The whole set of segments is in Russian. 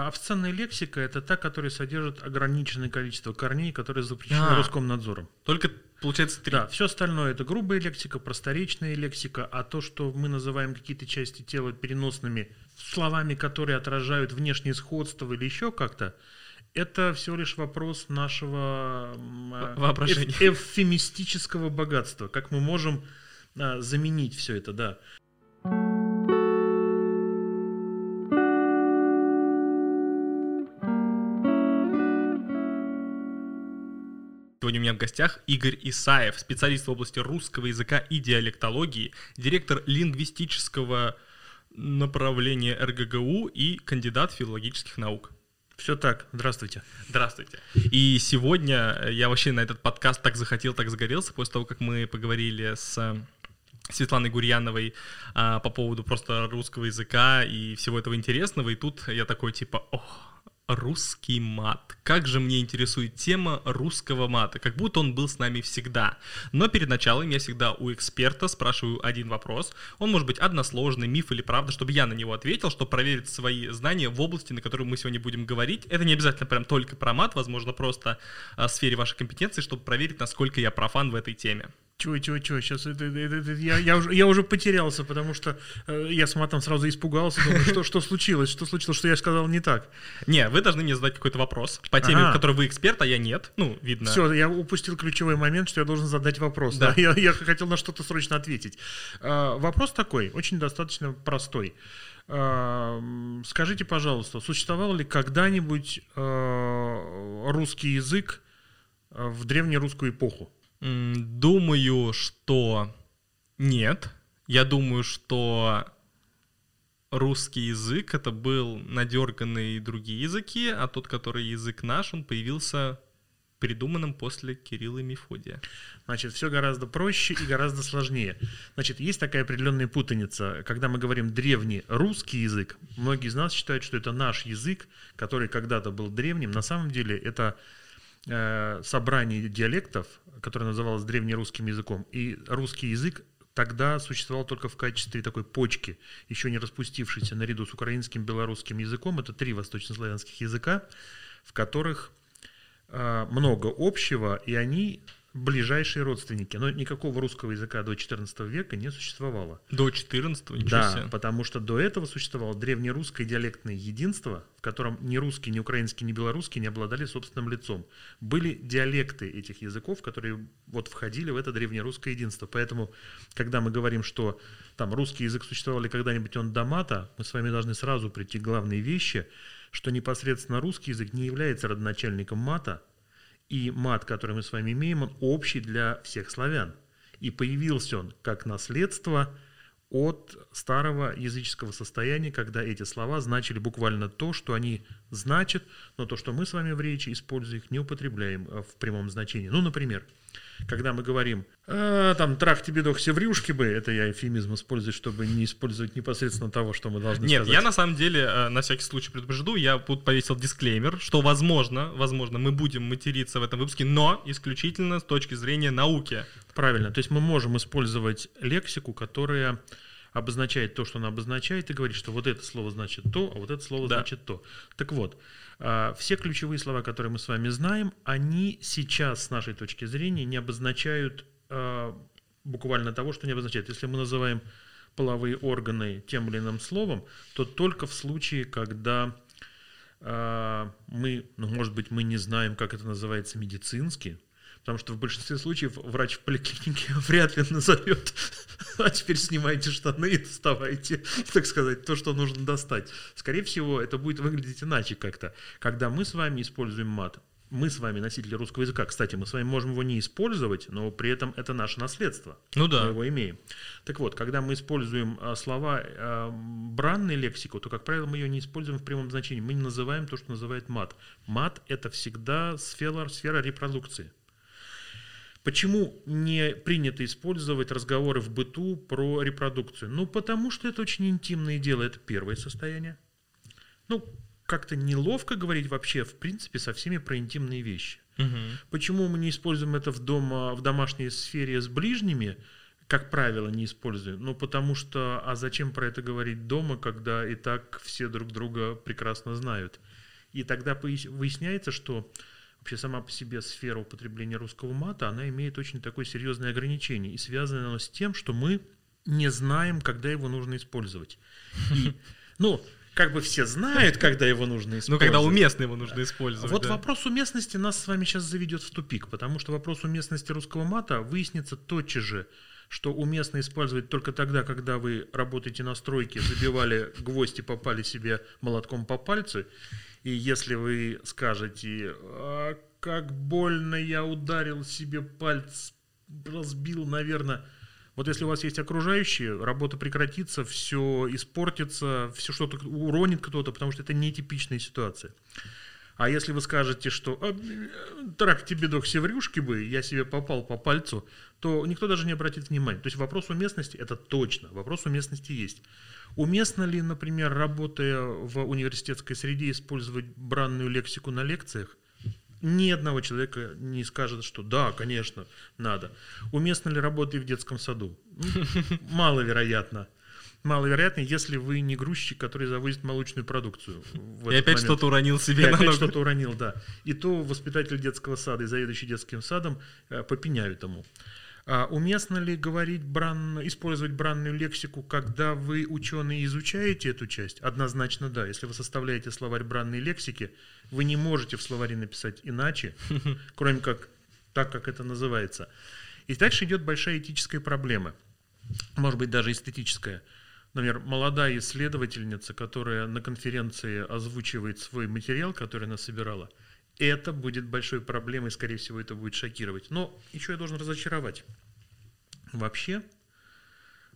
А обсценная лексика – это та, которая содержит ограниченное количество корней, которые запрещены А. Роскомнадзором. Только, получается, три. Да, все остальное это грубая лексика, просторечная лексика, а то, что мы называем какие-то части тела переносными словами, которые отражают внешнее сходство или еще как-то, это всего лишь вопрос нашего эв- эвфемистического богатства. Как мы можем а, заменить все это, да. Меня в гостях Игорь Исаев, специалист в области русского языка и диалектологии, директор лингвистического направления РГГУ и кандидат филологических наук. Все так. Здравствуйте. Здравствуйте. И сегодня я вообще на этот подкаст так захотел, так загорелся, после того, как мы поговорили с Светланой Гурьяновой а, по поводу просто русского языка и всего этого интересного. И тут я такой типа, ох, русский мат. Как же мне интересует тема русского мата, как будто он был с нами всегда. Но перед началом я всегда у эксперта спрашиваю один вопрос. Он может быть односложный, миф или правда, чтобы я на него ответил, чтобы проверить свои знания в области, на которой мы сегодня будем говорить. Это не обязательно прям только про мат, возможно, просто а, в сфере вашей компетенции, чтобы проверить, насколько я профан в этой теме. Чего, чего, чего, сейчас это, это- это- я, я, уже, я уже потерялся, потому что э, я с матом сразу испугался, думаю, что, что случилось, что случилось, что я сказал не так. Не, вы должны мне задать какой-то вопрос по теме, Ага. в которой вы эксперт, а я нет. Ну, видно. Все, я упустил ключевой момент, что я должен задать вопрос. Да. да. Я, я хотел на что-то срочно ответить. А, вопрос такой, очень достаточно простой. М, скажите, пожалуйста, существовал ли когда-нибудь а, русский язык в древнерусскую эпоху? Думаю, что нет. Я думаю, что русский язык это был надерганные другие языки, а тот, который язык наш, он появился придуманным после Кирилла и Мефодия. Значит, все гораздо проще и гораздо сложнее. Значит, есть такая определенная путаница. Когда мы говорим древний русский язык, многие из нас считают, что это наш язык, который когда-то был древним. На самом деле это э, собрание диалектов, которое называлось древнерусским языком. И русский язык тогда существовал только в качестве такой почки, еще не распустившейся наряду с украинским, белорусским языком. Это три восточнославянских языка, в которых а, много общего, и они ближайшие родственники. Но никакого русского языка до XIV века не существовало. До 14 ничего Да, себе. потому что до этого существовало древнерусское диалектное единство, в котором ни русский, ни украинский, ни белорусский не обладали собственным лицом. Были диалекты этих языков, которые вот входили в это древнерусское единство. Поэтому, когда мы говорим, что там русский язык существовал ли когда-нибудь он до мата, мы с вами должны сразу прийти к главной вещи, что непосредственно русский язык не является родоначальником мата, и мат, который мы с вами имеем, он общий для всех славян. И появился он как наследство от старого языческого состояния, когда эти слова значили буквально то, что они значат, но то, что мы с вами в речи, используя их, не употребляем э, в прямом значении. Ну, например, когда мы говорим «А, там трах тебе дох севрюшки бы, это я эфемизм использую, чтобы не использовать непосредственно того, что мы должны Нет, сказать. я на самом деле, э, на всякий случай предупрежду, я тут повесил дисклеймер, что возможно, возможно, мы будем материться в этом выпуске, но исключительно с точки зрения науки. Правильно. То есть мы можем использовать лексику, которая обозначает то, что она обозначает, и говорит, что вот это слово значит то, а вот это слово Да. значит то. Так вот, а, все ключевые слова, которые мы с вами знаем, они сейчас, с нашей точки зрения, не обозначают а, буквально того, что не обозначает. Если мы называем половые органы тем или иным словом, то только в случае, когда а, мы, ну, может быть, мы не знаем, как это называется медицински, потому что в большинстве случаев врач в поликлинике вряд ли назовет, а теперь снимайте штаны и доставайте, так сказать, то, что нужно достать. Скорее всего, это будет выглядеть иначе как-то. Когда мы с вами используем мат, мы с вами носители русского языка, кстати, мы с вами можем его не использовать, но при этом это наше наследство. Ну Мы да. его имеем. Так вот, когда мы используем а, слова а, бранной лексику, то, как правило, мы ее не используем в прямом значении. Мы не называем то, что называют мат. Мат – это всегда сфера, сфера репродукции. Почему не принято использовать разговоры в быту про репродукцию? Ну, потому что это очень интимное дело, это первое состояние. Ну, как-то неловко говорить вообще, в принципе, со всеми про интимные вещи. Мгм. Почему мы не используем это в, дома, в домашней сфере с ближними, как правило, не использую. Ну, потому что, а зачем про это говорить дома, когда и так все друг друга прекрасно знают? И тогда выясняется, что вообще сама по себе сфера употребления русского мата, она имеет очень такое серьезное ограничение. И связано оно с тем, что мы не знаем, когда его нужно использовать. И, ну, как бы все знают, когда его нужно использовать. Ну, когда уместно его нужно использовать. Вот да. вопрос уместности нас с вами сейчас заведет в тупик, потому что вопрос уместности русского мата выяснится тотчас же, что уместно использовать только тогда, когда вы работаете на стройке, забивали гвоздь и попали себе молотком по пальцу, и если вы скажете, а, как больно я ударил себе палец, разбил, наверное, вот если у вас есть окружающие, работа прекратится, все испортится, все что-то уронит кто-то, потому что это нетипичная ситуация. А если вы скажете, что а, трак тебе док севрюшки бы, я себе попал по пальцу, то никто даже не обратит внимания. То есть вопрос уместности – это точно, вопрос уместности есть. Уместно ли, например, работая в университетской среде, использовать бранную лексику на лекциях? Ни одного человека не скажет, что да, конечно, надо. Уместно ли работать в детском саду? Маловероятно. Маловероятно, если вы не грузчик, который завозит молочную продукцию. И опять что-то уронил себе. И опять что-то уронил, да. И то воспитатель детского сада и заведующий детским садом э, попеняют ему. А уместно ли говорить бран... использовать бранную лексику, когда вы, ученые, изучаете эту часть? Однозначно да. Если вы составляете словарь бранной лексики, вы не можете в словаре написать иначе, кроме как так, как это называется. И дальше идет большая этическая проблема, может быть, даже эстетическая. Например, молодая исследовательница, которая на конференции озвучивает свой материал, который она собирала – это будет большой проблемой, скорее всего, это будет шокировать. Но еще я должен разочаровать. Вообще,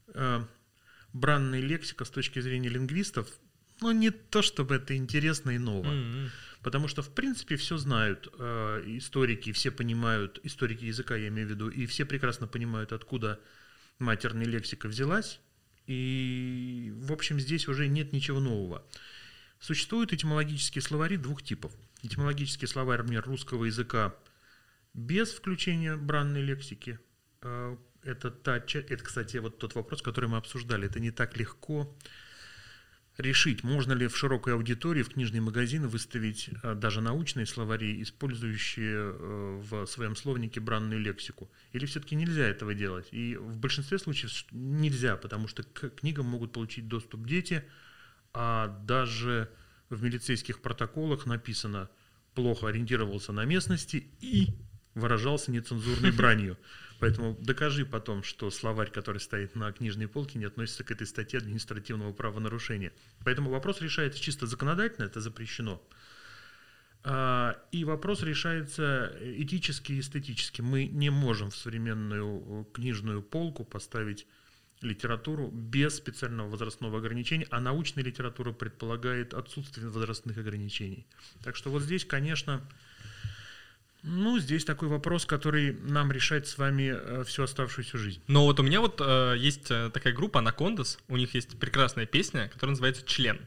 э, бранная лексика с точки зрения лингвистов, ну, не то чтобы это интересно и ново. Mm-hmm. Потому что, в принципе, все знают э, историки, все понимают, историки языка я имею в виду, и все прекрасно понимают, откуда матерная лексика взялась. И, в общем, здесь уже нет ничего нового. Существуют этимологические словари двух типов – этимологический словарь, например, русского языка без включения бранной лексики. А, это, та, это, кстати, вот тот вопрос, который мы обсуждали. Это не так легко решить, можно ли в широкой аудитории, в книжные магазины выставить а, даже научные словари, использующие а, в своем словнике бранную лексику. Или все-таки нельзя этого делать? И в большинстве случаев нельзя, потому что к книгам могут получить доступ дети, а даже в милицейских протоколах написано «плохо ориентировался на местности и выражался нецензурной бранью». Поэтому докажи потом, что словарь, который стоит на книжной полке, не относится к этой статье административного правонарушения. Поэтому вопрос решается чисто законодательно, это запрещено. А, и вопрос решается этически и эстетически. Мы не можем в современную книжную полку поставить литературу без специального возрастного ограничения, а научная литература предполагает отсутствие возрастных ограничений. Так что вот здесь, конечно, ну, здесь такой вопрос, который нам решать с вами э, всю оставшуюся жизнь. Но вот у меня вот э, есть э, такая группа Анакондас, у них есть прекрасная песня, которая называется «Член».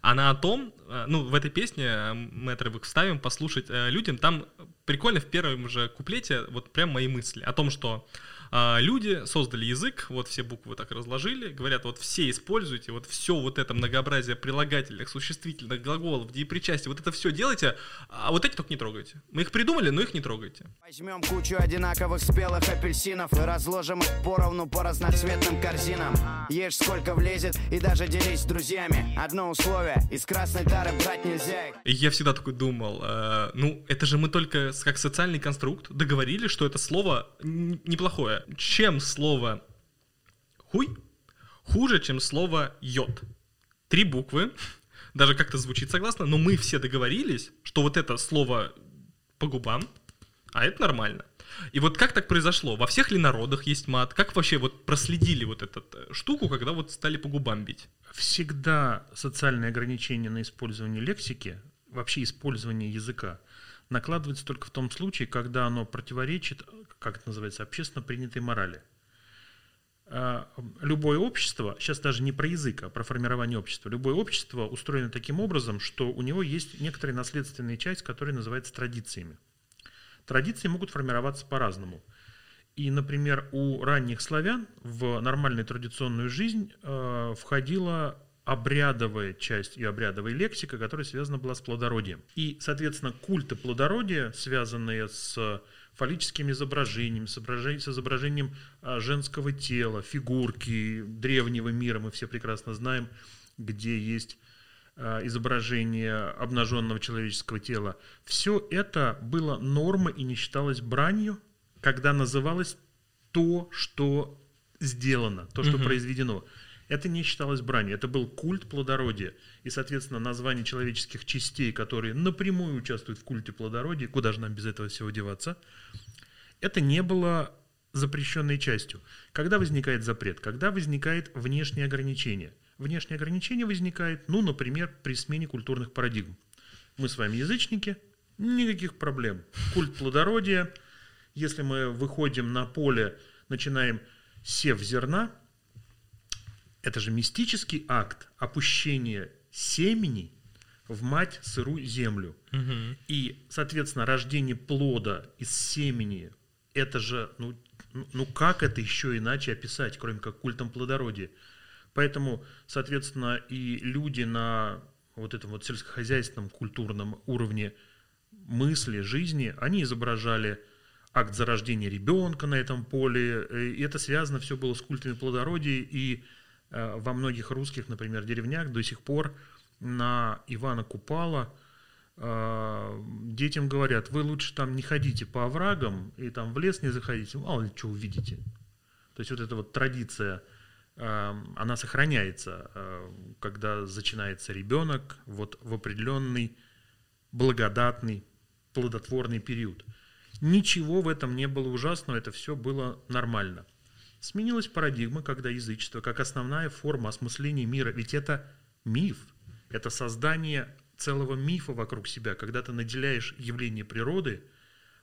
Она о том, э, ну, в этой песне мы отрывок вставим, послушать людям, там прикольно в первом же куплете вот прям мои мысли о том, что а, люди создали язык, вот все буквы так разложили, говорят, вот все используйте, вот все вот это многообразие прилагательных, существительных, глаголов, депричастий, вот это все делайте, а вот эти только не трогайте. Мы их придумали, но их не трогайте. Возьмем кучу одинаковых спелых апельсинов и разложим их поровну по разноцветным корзинам. Ешь сколько влезет и даже делись с друзьями. Одно условие, из красной тары брать нельзя. Я всегда такой думал, э, ну это же мы только как социальный конструкт договорились, что это слово неплохое чем слово хуй хуже, чем слово йод. Три буквы, даже как-то звучит согласно, но мы все договорились, что вот это слово по губам, а это нормально. И вот как так произошло? Во всех ли народах есть мат? Как вообще вот проследили вот эту э, штуку, когда вот стали по губам бить? Всегда социальные ограничения на использование лексики, вообще использование языка, накладывается только в том случае, когда оно противоречит как это называется, общественно принятой морали. А, любое общество, сейчас даже не про язык, а про формирование общества, любое общество устроено таким образом, что у него есть некоторая наследственная часть, которая называется традициями. Традиции могут формироваться по-разному. И, например, у ранних славян в нормальную традиционную жизнь э, входила обрядовая часть и обрядовая лексика, которая связана была с плодородием. И, соответственно, культы плодородия, связанные с фаллическими изображениями, с изображением а, женского тела, фигурки древнего мира, мы все прекрасно знаем, где есть а, изображение обнаженного человеческого тела. Все это было нормой и не считалось бранью, когда называлось то, что сделано, то, что угу. произведено. Это не считалось бранью, это был культ плодородия. И, соответственно, название человеческих частей, которые напрямую участвуют в культе плодородия, куда же нам без этого всего деваться, это не было запрещенной частью. Когда возникает запрет? Когда возникает внешнее ограничение? Внешнее ограничение возникает, ну, например, при смене культурных парадигм. Мы с вами язычники, никаких проблем. Культ плодородия, если мы выходим на поле, начинаем сев зерна, это же мистический акт опущения семени в мать сырую землю. Угу. И, соответственно, рождение плода из семени, это же, ну, ну как это еще иначе описать, кроме как культом плодородия? Поэтому, соответственно, и люди на вот этом вот сельскохозяйственном культурном уровне мысли, жизни, они изображали акт зарождения ребенка на этом поле, и это связано все было с культами плодородия, и Э, во многих русских, например, деревнях до сих пор на Ивана Купала э, детям говорят, вы лучше там не ходите по оврагам и там в лес не заходите, мало ли что увидите. То есть вот эта вот традиция, э, она сохраняется, когда начинается ребенок вот в определенный благодатный, плодотворный период. Ничего в этом не было ужасного, это все было нормально. Сменилась парадигма, когда язычество, как основная форма осмысления мира, ведь это миф, это создание целого мифа вокруг себя, когда ты наделяешь явления природы,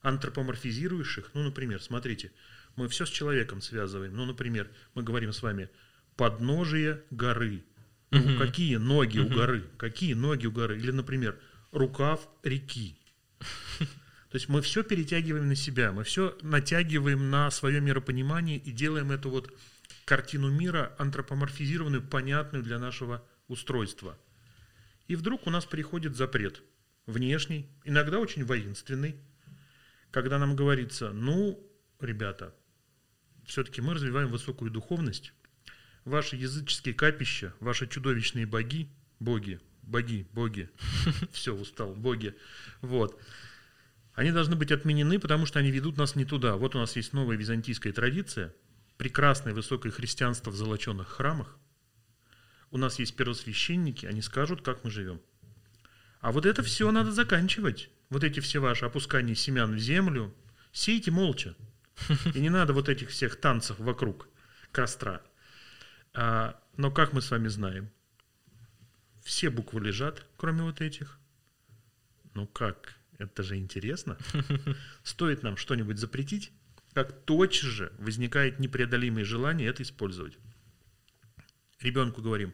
антропоморфизируешь их, ну, например, смотрите, мы все с человеком связываем, ну, например, мы говорим с вами подножие горы, ну, угу. какие ноги угу. у горы, какие ноги у горы, или, например, рукав реки, то есть мы все перетягиваем на себя, мы все натягиваем на свое миропонимание и делаем эту вот картину мира антропоморфизированную, понятную для нашего устройства. И вдруг у нас приходит запрет, внешний, иногда очень воинственный, когда нам говорится, ну, ребята, все-таки мы развиваем высокую духовность, ваши языческие капища, ваши чудовищные боги, боги, боги, боги, все, устал, боги, вот, они должны быть отменены, потому что они ведут нас не туда. Вот у нас есть новая византийская традиция, прекрасное высокое христианство в золоченных храмах. У нас есть первосвященники, они скажут, как мы живем. А вот это все надо заканчивать. Вот эти все ваши опускания семян в землю. Сейте молча. И не надо вот этих всех танцев вокруг костра. А, но как мы с вами знаем, все буквы лежат, кроме вот этих. Ну как? Это же интересно. Стоит нам что-нибудь запретить, как тотчас же возникает непреодолимое желание это использовать. Ребенку говорим,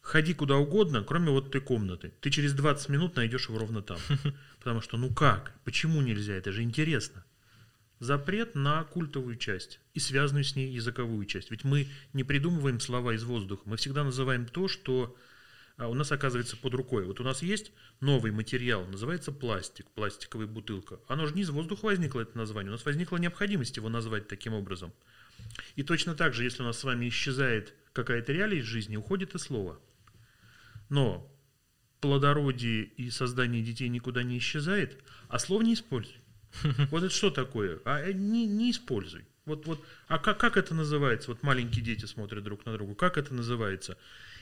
ходи куда угодно, кроме вот этой комнаты. Ты через 20 минут найдешь его ровно там. Потому что, ну как, почему нельзя, это же интересно. Запрет на культовую часть и связанную с ней языковую часть. Ведь мы не придумываем слова из воздуха, мы всегда называем то, что у нас оказывается под рукой. Вот у нас есть новый материал, называется пластик, пластиковая бутылка. Оно же не из воздуха возникло, это название. У нас возникла необходимость его назвать таким образом. И точно так же, если у нас с вами исчезает какая-то реалия из жизни, уходит и слово. Но плодородие и создание детей никуда не исчезает, а слов не используй. Вот это что такое? А э, не, не используй. Вот, вот, а как, как это называется? Вот маленькие дети смотрят друг на друга. Как это называется?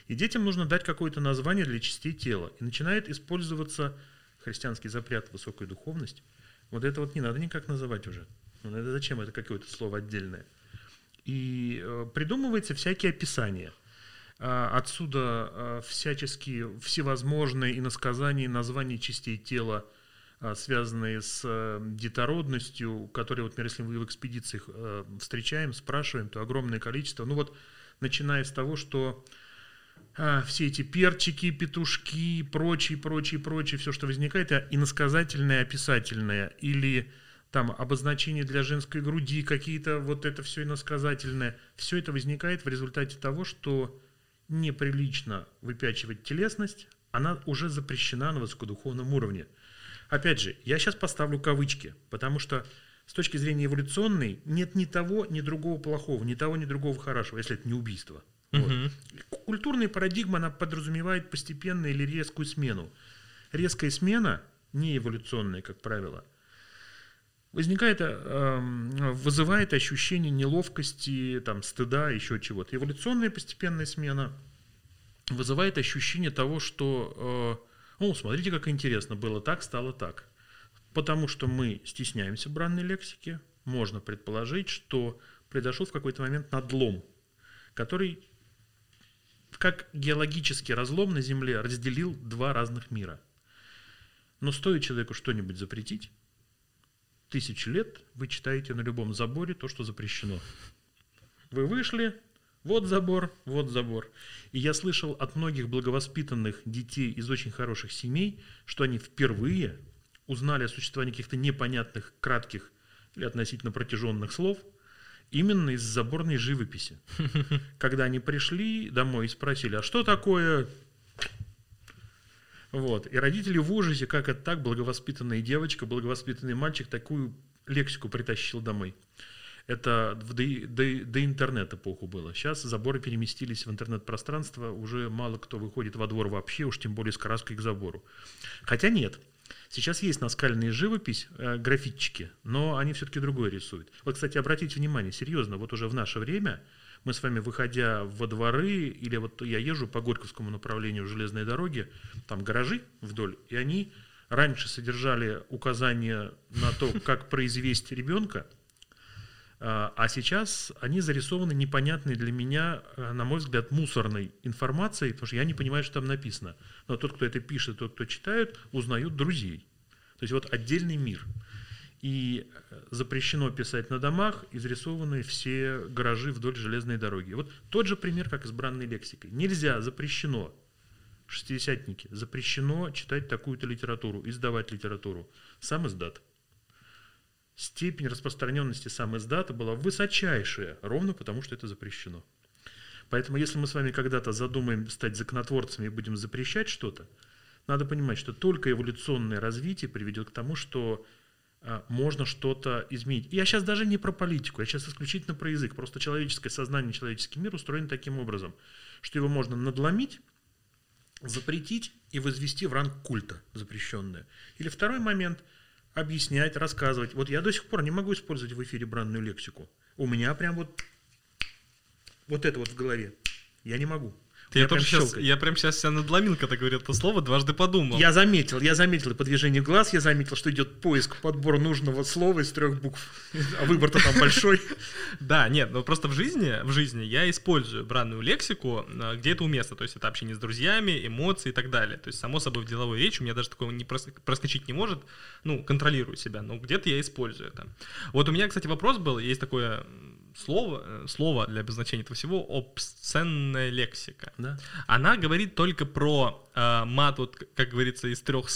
И детям нужно дать какое-то название для частей тела. И начинает использоваться христианский запрет высокой духовность. Вот это вот не надо никак называть уже. Ну, это зачем это какое-то слово отдельное? И э, придумываются всякие описания. А, отсюда а, всяческие всевозможные иносказания, названия частей тела, а, связанные с а, детородностью, которые, вот, если мы в экспедициях а, встречаем, спрашиваем, то огромное количество. Ну вот, начиная с того, что а, все эти перчики, петушки, прочие, прочие, прочие, все, что возникает, иносказательное, описательное или там обозначения для женской груди, какие-то вот это все иносказательное. Все это возникает в результате того, что неприлично выпячивать телесность, она уже запрещена на высокодуховном уровне. Опять же, я сейчас поставлю кавычки, потому что с точки зрения эволюционной нет ни того, ни другого плохого, ни того, ни другого хорошего, если это не убийство. Вот. Мгм. Культурная парадигма, она подразумевает постепенную или резкую смену. Резкая смена, не эволюционная, как правило, возникает, эм, вызывает ощущение неловкости, там, стыда, еще чего-то. Эволюционная постепенная смена вызывает ощущение того, что, о, смотрите, как интересно, было так, стало так. Потому что мы стесняемся бранной лексики, можно предположить, что произошел в какой-то момент надлом, который, как геологический разлом на Земле, разделил два разных мира. Но стоит человеку что-нибудь запретить, тысячи лет вы читаете на любом заборе то, что запрещено. Вы вышли, вот забор, вот забор. И я слышал от многих благовоспитанных детей из очень хороших семей, что они впервые узнали о существовании каких-то непонятных, кратких или относительно протяженных слов именно из заборной живописи. Когда они пришли домой и спросили, а что такое... Вот. И родители в ужасе, как это так, благовоспитанная девочка, благовоспитанный мальчик такую лексику притащил домой. Это в до, до, до интернета эпоху было. Сейчас заборы переместились в интернет-пространство, уже мало кто выходит во двор вообще, уж тем более с краской к забору. Хотя нет, Сейчас есть наскальная живопись, э, графитчики, но они все-таки другое рисуют. Вот, кстати, обратите внимание, серьезно, вот уже в наше время мы с вами, выходя во дворы, или вот я езжу по Горьковскому направлению железной дороги, там гаражи вдоль, и они раньше содержали указания на то, как произвести ребенка, а а сейчас они зарисованы непонятной для меня, э, на мой взгляд, мусорной информацией, потому что я не понимаю, что там написано. Но тот, кто это пишет, тот, кто читает, узнают друзей. То есть вот отдельный мир. И э, запрещено писать на домах, изрисованы все гаражи вдоль железной дороги. Вот тот же пример, как с бранной лексикой. Нельзя, запрещено, шестидесятники, запрещено читать такую-то литературу, издавать литературу. Сам издат степень распространенности сам издата была высочайшая, ровно потому что это запрещено. Поэтому если мы с вами когда-то задумаем стать законотворцами и будем запрещать что-то, надо понимать, что только эволюционное развитие приведет к тому, что а, можно что-то изменить. И я сейчас даже не про политику, я сейчас исключительно про язык. Просто человеческое сознание, человеческий мир устроен таким образом, что его можно надломить, запретить и возвести в ранг культа запрещенное. Или второй момент – объяснять, рассказывать. Вот я до сих пор не могу использовать в эфире бранную лексику. У меня прям вот вот это вот в голове. Я не могу. Я, тоже прям сейчас, я прям сейчас себя надломил, когда говорил это слово, дважды подумал. Я заметил, я заметил и по движению глаз, я заметил, что идет поиск, подбор нужного слова из трех букв. А выбор-то там большой. Да, нет, но просто в жизни, в жизни я использую бранную лексику, э, где это уместно. То есть это общение с друзьями, эмоции и так далее. То есть, само собой, в деловой речи у меня даже такого не прос- проскочить не может. Ну, контролирую себя, но где-то я использую это. Вот у меня, кстати, вопрос был. Есть такое слово, э, слово для обозначения этого всего, обсценная лексика. Да? Она говорит только про э, мат, вот, как говорится, из трех,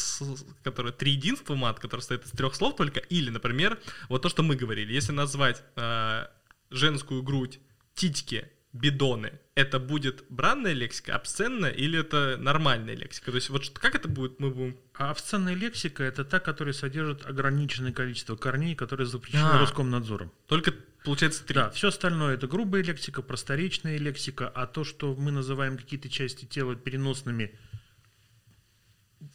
который три единства мат, который состоит из трех слов только, или, например, вот то, что мы говорили, если назвать э, женскую грудь титьки, бидоны, это будет бранная лексика, обсценная, или это нормальная лексика? То есть вот как это будет, мы будем... А обсценная лексика – это та, которая содержит ограниченное количество корней, которые запрещены А. Роскомнадзором. Только, получается, три. Да, все остальное это грубая лексика, просторечная лексика, а то, что мы называем какие-то части тела переносными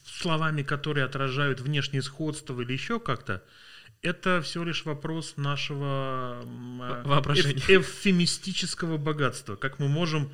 словами, которые отражают внешнее сходство или еще как-то, это всего лишь вопрос нашего Воображения. эв- эвфемистического богатства. Как мы можем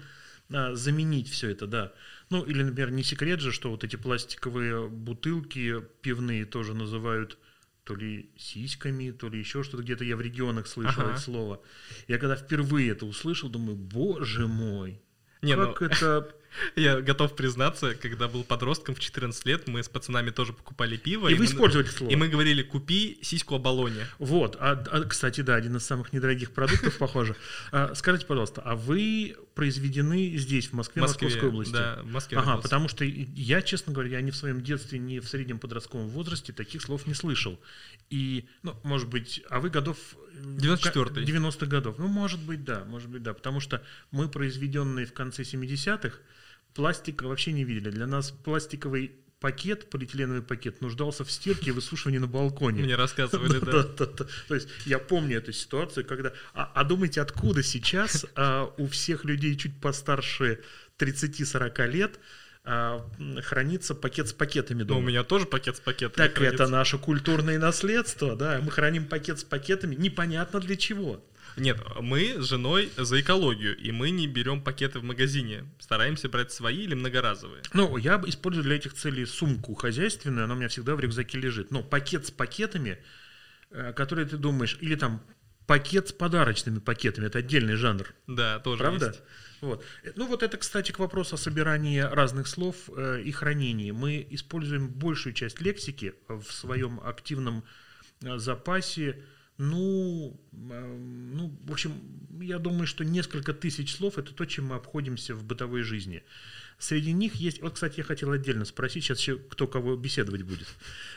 а, заменить все это, да. Ну, или, например, не секрет же, что вот эти пластиковые бутылки пивные тоже называют то ли сиськами, то ли еще что-то. Где-то я в регионах слышал Ага. это слово. Я когда впервые это услышал, думаю, боже мой, Не, ну- как это Я готов признаться, когда был подростком в 14 лет, мы с пацанами тоже покупали пиво. И вы мы- использовали слово. И мы говорили, купи сиську оболоне. Вот, а, а, кстати, да, один из самых недорогих продуктов, похоже. А, Скажите, пожалуйста, а вы произведены здесь, в Москве, В Москве, Московской области? да, в Москве Ага, родился. потому что я, честно говоря, я ни в своем детстве, ни в среднем подростковом возрасте таких слов не слышал. И, ну, может быть, а вы годов... э, 94-й. 90-х годов. Ну, может быть, да, может быть, да. Потому что мы, произведенные в конце 70-х, пластика вообще не видели. Для нас пластиковый пакет, полиэтиленовый пакет, нуждался в стирке и высушивании на балконе. Мне рассказывали, да. То есть я помню эту ситуацию, когда... А, а думаете, откуда сейчас а, у всех людей чуть постарше 30-40 лет а, хранится пакет с пакетами Но у дома? меня тоже пакет с пакетами. Так хранится. это наше культурное наследство, да. Мы храним пакет с пакетами непонятно для чего. Нет, мы с женой за экологию, и мы не берем пакеты в магазине. Стараемся брать свои или многоразовые. Ну, я использую для этих целей сумку хозяйственную, она у меня всегда в рюкзаке лежит. Но пакет с пакетами, э, которые ты думаешь, или там пакет с подарочными пакетами, это отдельный жанр. Да, тоже Правда? есть. Вот. Э, Ну вот это, кстати, к вопросу о собирании разных слов э, и хранении. Мы используем большую часть лексики в своем активном э, запасе. Ну, э, ну, в общем, я думаю, что несколько тысяч слов это то, чем мы обходимся в бытовой жизни. Среди них есть, вот, кстати, я хотел отдельно спросить, сейчас еще кто кого беседовать будет,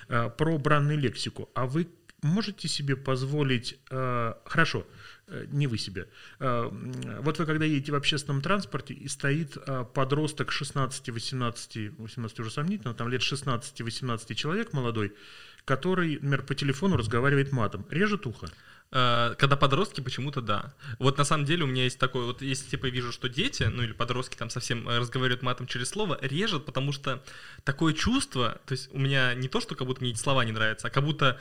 э, про бранную лексику. А вы можете себе позволить, э, хорошо, э, не вы себе, вот вы когда едете в общественном транспорте и стоит подросток 16-18, 18 уже сомнительно, там лет 16-18 человек молодой, который, например, по телефону разговаривает матом, режет ухо. Э, Когда подростки, почему-то да. Вот на самом деле у меня есть такой, вот если типа вижу, что дети, ну или подростки там совсем э, разговаривают матом через слово, режет, потому что такое чувство, то есть у меня не то, что как будто мне эти слова не нравятся, а как будто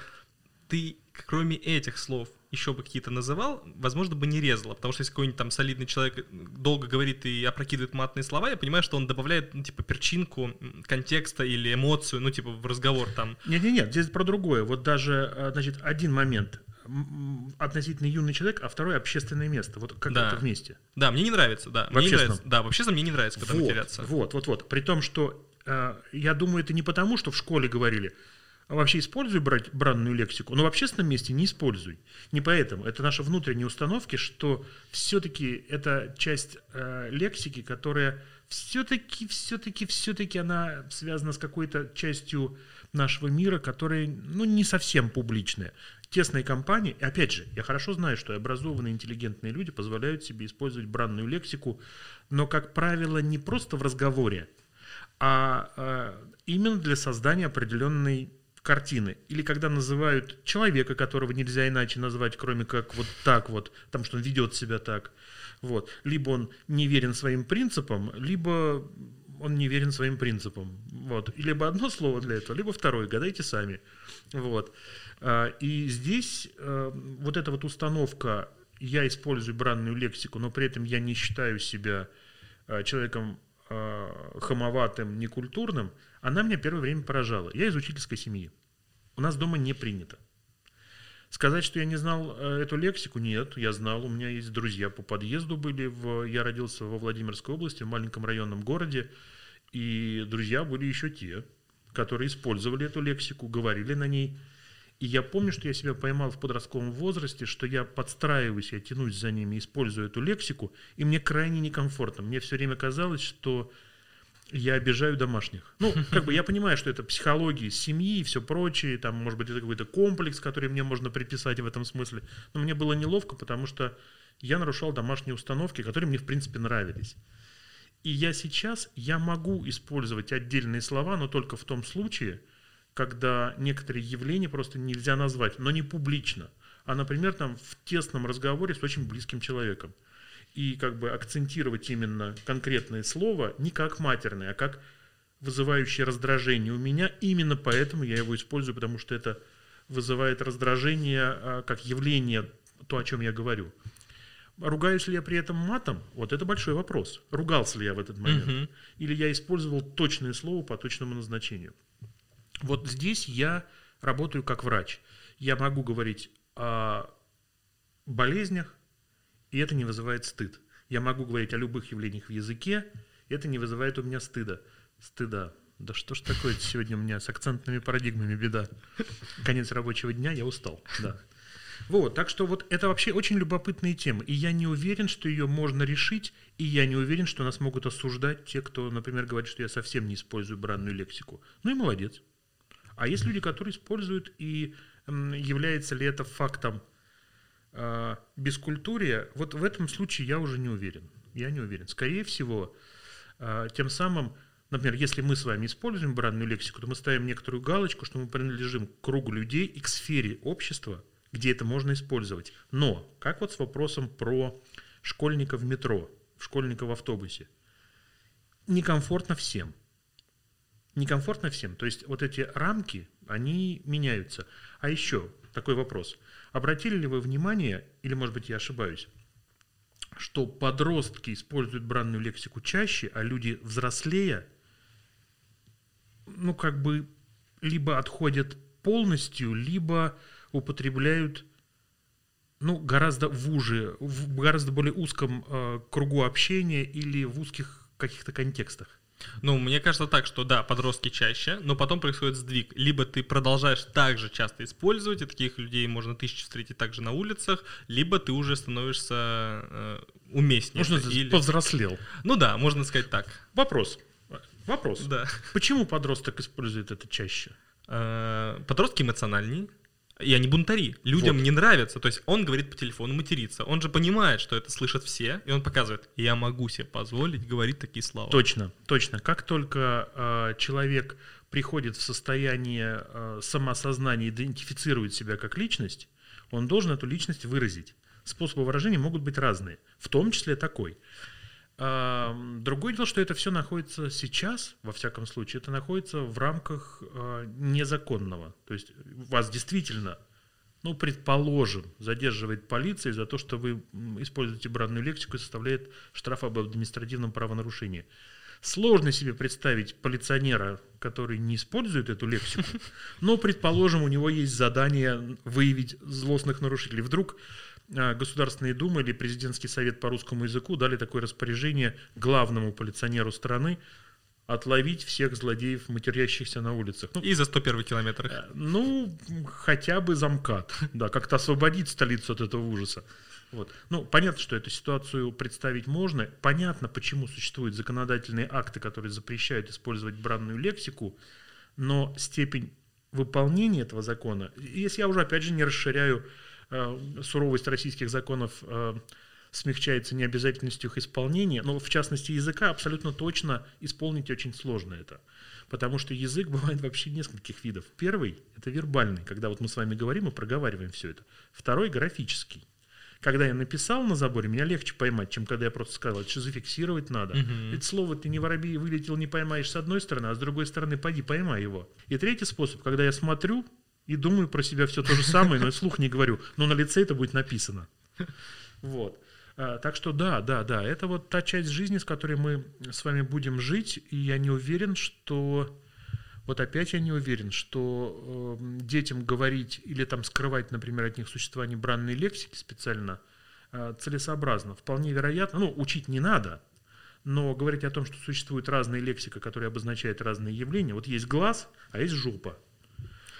ты, кроме этих слов, еще бы какие-то называл, возможно, бы не резало, потому что если какой-нибудь там солидный человек долго говорит и опрокидывает матные слова, я понимаю, что он добавляет, ну, типа, перчинку контекста или эмоцию, ну, типа, в разговор там. Нет, нет, нет, здесь про другое. Вот даже, э, значит, один момент относительно юный человек, а второй общественное место. Вот как Да. это вместе. Да, мне не нравится, да. В Мне не общественном? нравится, да, в общественном мне не нравится, когда вот, матерятся. вот, вот, вот. При том, что э, я думаю, это не потому, что в школе говорили, а вообще используй брать бранную лексику, но в общественном месте не используй. Не поэтому. Это наши внутренние установки, что все-таки это часть э, лексики, которая все-таки, все-таки, все-таки она связана с какой-то частью нашего мира, которая, ну, не совсем публичная. Тесные компании, и опять же, я хорошо знаю, что образованные, интеллигентные люди позволяют себе использовать бранную лексику, но, как правило, не просто в разговоре, а э, именно для создания определенной картины. Или когда называют человека, которого нельзя иначе назвать, кроме как вот так вот, потому что он ведет себя так. Вот. Либо он не верен своим принципам, либо он не верен своим принципам. Вот. Либо одно слово для этого, либо второе. Гадайте сами. Вот. А, И здесь э, вот эта вот установка «я использую бранную лексику, но при этом я не считаю себя э, человеком э, хамоватым, некультурным», она меня первое время поражала. Я из учительской семьи. У нас дома не принято. Сказать, что я не знал э, эту лексику, нет, я знал. У меня есть друзья по подъезду были. В, я родился во Владимирской области, в маленьком районном городе. И друзья были еще те, которые использовали эту лексику, говорили на ней. И я помню, что я себя поймал в подростковом возрасте, что я подстраиваюсь, я тянусь за ними, использую эту лексику, и мне крайне некомфортно. Мне все время казалось, что я обижаю домашних. Ну, как бы я понимаю, что это психология семьи и все прочее, там, может быть, это какой-то комплекс, который мне можно приписать в этом смысле. Но мне было неловко, потому что я нарушал домашние установки, которые мне, в принципе, нравились. И я сейчас, я могу использовать отдельные слова, но только в том случае, когда некоторые явления просто нельзя назвать, но не публично, а, например, там в тесном разговоре с очень близким человеком. И как бы акцентировать именно конкретное слово не как матерное, а как вызывающее раздражение у меня. Именно поэтому я его использую, потому что это вызывает раздражение а, как явление, то, о чем я говорю. Ругаюсь ли я при этом матом? Вот это большой вопрос. Ругался ли я в этот момент? Мгм. Или я использовал точное слово по точному назначению? Вот здесь я работаю как врач. Я могу говорить о болезнях, и это не вызывает стыд. Я могу говорить о любых явлениях в языке, это не вызывает у меня стыда. Стыда. Да что ж такое сегодня у меня с акцентными парадигмами беда. Конец рабочего дня, я устал, да. Вот, так что вот это вообще очень любопытная тема, и я не уверен, что ее можно решить, и я не уверен, что нас могут осуждать те, кто, например, говорит, что я совсем не использую бранную лексику. Ну и молодец. А есть люди, которые используют, и является ли это фактом э, бескультурия, вот в этом случае я уже не уверен. Я не уверен. Скорее всего, э, тем самым Например, если мы с вами используем бранную лексику, то мы ставим некоторую галочку, что мы принадлежим к кругу людей и к сфере общества, где это можно использовать. Но, как вот с вопросом про школьника в метро, школьника в автобусе, некомфортно всем. Некомфортно всем. То есть вот эти рамки, они меняются. А еще такой вопрос. Обратили ли вы внимание, или, может быть, я ошибаюсь, что подростки используют бранную лексику чаще, а люди взрослее ну, как бы либо отходят полностью, либо употребляют ну, гораздо в уже, в гораздо более узком э, кругу общения или в узких каких-то контекстах. Ну, мне кажется так, что да, подростки чаще, но потом происходит сдвиг. Либо ты продолжаешь так же часто использовать, и таких людей можно тысячи встретить также на улицах, либо ты уже становишься э, уместнее. Можно сказать, или... повзрослел. Ну да, можно сказать так. Вопрос. Вопрос. Да. Почему подросток использует это чаще? Э, подростки эмоциональнее. И они бунтари. Людям вот. не нравится. То есть он говорит по телефону материться. Он же понимает, что это слышат все, и он показывает, я могу себе позволить говорить такие слова. Точно, точно. Как только э, человек приходит в состояние э, самоосознания, идентифицирует себя как личность, он должен эту личность выразить. Способы выражения могут быть разные, в том числе такой. Другое дело, что это все находится сейчас, во всяком случае, это находится в рамках а, незаконного. То есть вас действительно, ну, предположим, задерживает полиция за то, что вы используете бранную лексику и составляет штраф об административном правонарушении. Сложно себе представить полиционера, который не использует эту лексику, но, предположим, у него есть задание выявить злостных нарушителей. Вдруг а, Государственная Дума или Президентский совет по русскому языку дали такое распоряжение главному полиционеру страны отловить всех злодеев, матерящихся на улицах. Ну, и за 101 километр. Э, ну, хотя бы замкат, да, как-то освободить столицу от этого ужаса. Вот. Ну, понятно, что эту ситуацию представить можно. Понятно, почему существуют законодательные акты, которые запрещают использовать бранную лексику, но степень выполнения этого закона, если я уже, опять же, не расширяю суровость российских законов э, смягчается необязательностью их исполнения, но в частности языка абсолютно точно исполнить очень сложно это. Потому что язык бывает вообще нескольких видов. Первый – это вербальный, когда вот мы с вами говорим и проговариваем все это. Второй – графический. Когда я написал на заборе, меня легче поймать, чем когда я просто сказал, это что зафиксировать надо. Угу. Ведь слово ты не воробей вылетел, не поймаешь с одной стороны, а с другой стороны пойди поймай его. И третий способ, когда я смотрю и думаю про себя все то же самое, но слух не говорю. Но на лице это будет написано. Вот. А, так что да, да, да, это вот та часть жизни, с которой мы с вами будем жить, и я не уверен, что вот опять я не уверен, что э, детям говорить или там скрывать, например, от них существование бранной лексики специально э, целесообразно. Вполне вероятно, ну, учить не надо, но говорить о том, что существует разная лексика, которая обозначает разные явления. Вот есть глаз, а есть жопа.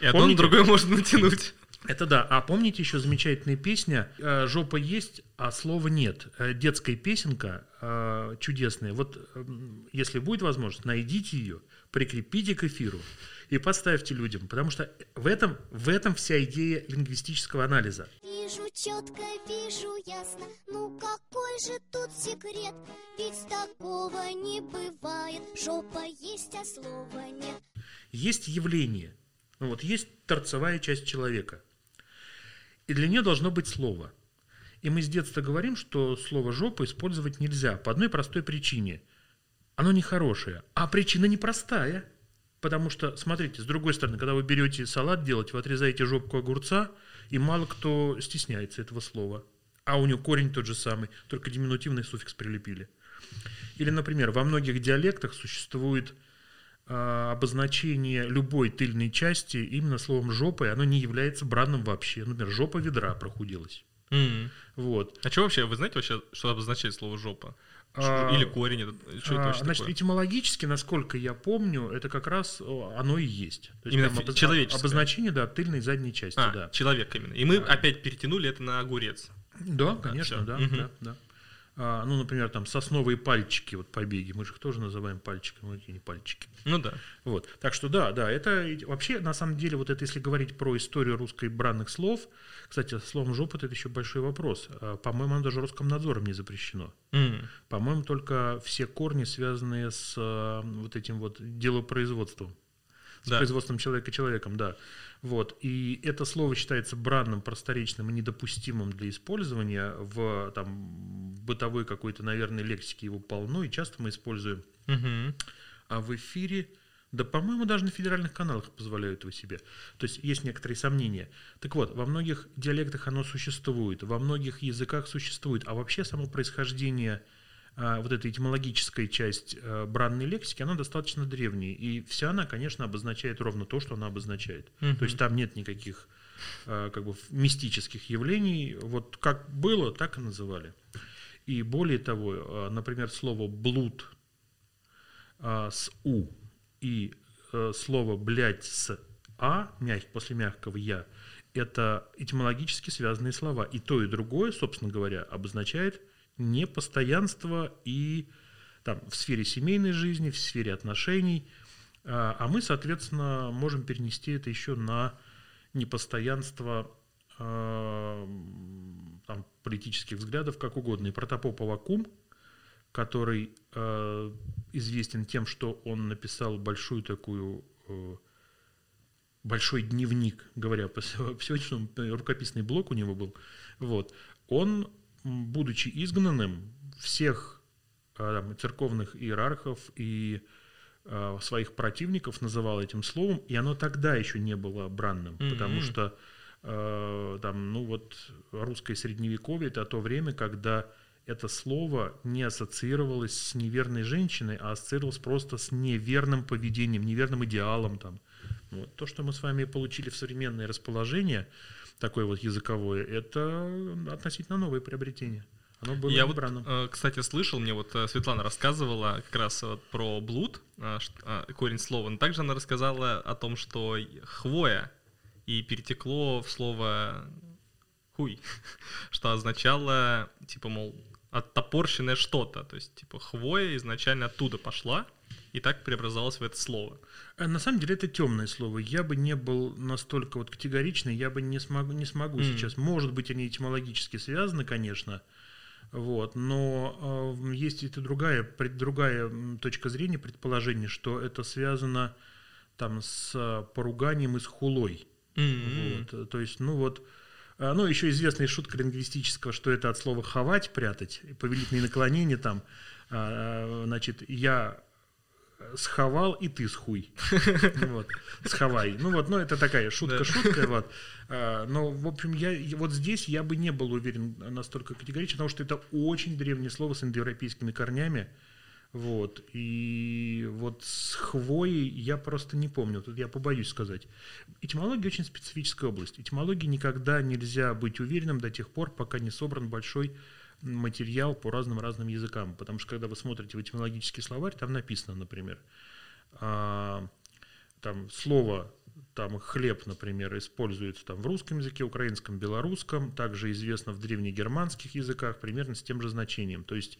И одно на другое можно натянуть. Это да. А помните еще замечательная песня э, «Жопа есть, а слова нет». Э, детская песенка э, чудесная. Вот если будет возможность, найдите ее, прикрепите к эфиру и поставьте людям, потому что в этом, в этом вся идея лингвистического анализа. Вижу четко, вижу ясно, ну какой же тут секрет? Ведь такого не бывает, жопа есть, а слова нет. Есть явление – ну вот есть торцевая часть человека. И для нее должно быть слово. И мы с детства говорим, что слово «жопа» использовать нельзя по одной простой причине. Оно нехорошее. А причина непростая. Потому что, смотрите, с другой стороны, когда вы берете салат делать, вы отрезаете жопку огурца, и мало кто стесняется этого слова. А у него корень тот же самый, только диминутивный суффикс прилепили. Или, например, во многих диалектах существует обозначение любой тыльной части именно словом жопой, оно не является бранным вообще. Например, жопа ведра прохудилась. Mm-hmm. Вот. А что вообще, вы знаете вообще, что обозначает слово жопа? А, Или корень? Что это а, вообще Значит, такое? этимологически, насколько я помню, это как раз оно и есть. То есть Именно там обоз- человеческое. Обозначение, да, тыльной и задней части, А, да. человек именно. И мы опять перетянули это на огурец. Да, конечно, всё. да, Мгм. да, да. А, ну, например, там сосновые пальчики, вот побеги, мы же их тоже называем пальчиками, вот эти пальчики. Ну да. Вот. Так что да, да, это вообще, на самом деле, вот это если говорить про историю русской бранных слов, кстати, словом жопа это еще большой вопрос. А, По-моему, оно даже Роскомнадзором не запрещено. М. По-моему, только все корни, связанные с а, вот этим вот делопроизводством. С Да. производством человека человеком, да. Вот. И это слово считается бранным, просторечным и недопустимым для использования в там, бытовой какой-то, наверное, лексике его полно, и часто мы используем. Мгм. А в эфире, да, по-моему, даже на федеральных каналах позволяют его себе. То есть есть некоторые сомнения. Так вот, во многих диалектах оно существует, во многих языках существует, а вообще само происхождение вот эта этимологическая часть а, бранной лексики, она достаточно древняя. И вся она, конечно, обозначает ровно то, что она обозначает. Мгм. То есть там нет никаких а, как бы мистических явлений. Вот как было, так и называли. И более того, а, например, слово «блуд» а, с «у» и э, слово «блядь» с «а», мяг- после мягкого «я», это этимологически связанные слова. И то, и другое, собственно говоря, обозначает непостоянство и там, в сфере семейной жизни, в сфере отношений. А а мы, соответственно, можем перенести это еще на непостоянство а, там, политических взглядов, как угодно. И протопоп Авакум, который э, известен тем, что он написал большую такую э, большой дневник, говоря по сё- сегодняшнему, э, рукописный блок у него был, вот, он, будучи изгнанным, всех э, церковных иерархов и э, своих противников называл этим словом, и оно тогда еще не было бранным, потому Мгм. что э, там, ну вот, русское средневековье – это то время, когда это слово не ассоциировалось с неверной женщиной, а ассоциировалось просто с неверным поведением, неверным идеалом. Там. Вот. То, что мы с вами получили в современное расположение, такое вот языковое, это относительно новое приобретение. Оно было Я вот, избрано. э, кстати, слышал, мне вот э, Светлана рассказывала как раз вот про блуд, а, корень слова, но также она рассказала о том, что хвоя и перетекло в слово хуй, что означало, типа, мол, оттопорщенное что-то, то есть, типа, хвоя изначально оттуда пошла и так преобразовалась в это слово. А На самом деле это темное слово. Я бы не был настолько вот категоричный, я бы не смогу, не смогу Мгм. сейчас. Может быть, они этимологически связаны, конечно, вот, но э, есть и другая, пред- другая точка зрения, предположение, что это связано там с э, поруганием и с хулой. М-м. Вот, э, то есть, ну вот, а, ну, еще известная шутка лингвистического, что это от слова «ховать», «прятать», повелительные наклонения там, а, значит, я сховал, и ты схуй. Вот, сховай. Ну вот, ну это такая шутка-шутка, вот. А, Но, в общем, я вот здесь я бы не был уверен настолько категорично, потому что это очень древнее слово с индоевропейскими корнями. Вот. И вот с хвоей я просто не помню. Тут я побоюсь сказать. Этимология очень специфическая область. Этимологии никогда нельзя быть уверенным до тех пор, пока не собран большой материал по разным-разным языкам. Потому что когда вы смотрите в этимологический словарь, там написано, например, а, там слово там хлеб, например, используется там в русском языке, украинском, белорусском, также известно в древнегерманских языках, примерно с тем же значением. То есть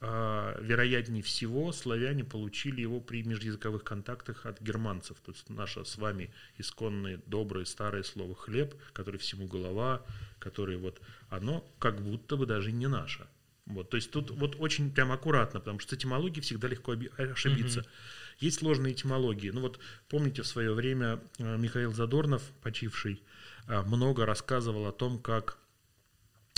вероятнее всего, славяне получили его при межязыковых контактах от германцев. То есть наше с вами исконное, доброе, старое слово «хлеб», которое всему голова, которое вот, оно как будто бы даже не наше. Вот, то есть тут вот очень прям аккуратно, потому что с этимологией всегда легко оби- ошибиться. Есть сложные этимологии. Ну вот помните в свое время э, Михаил Задорнов, почивший, э, много рассказывал о том, как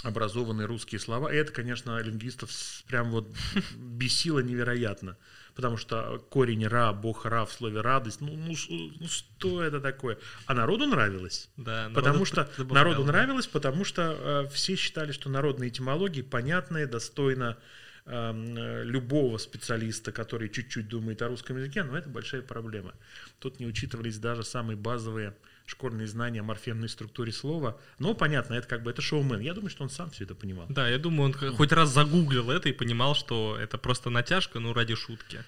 образованные русские слова. И это, конечно, лингвистов прям вот бесило невероятно. Потому что корень «ра», «бог ра» в слове «радость», ну, ну, ну что это такое? А народу нравилось. Да, Потому народу что забавляло. народу нравилось, потому что э, все считали, что народные этимологии понятные, достойно эм, э, любого специалиста, который чуть-чуть думает о русском языке, но это большая проблема. Тут не учитывались даже самые базовые школьные знания о морфемной структуре слова. Но понятно, это как бы это шоумен. Я думаю, что он сам все это понимал. Да, я думаю, он хоть раз загуглил это и понимал, что это просто натяжка, ну, ради шутки.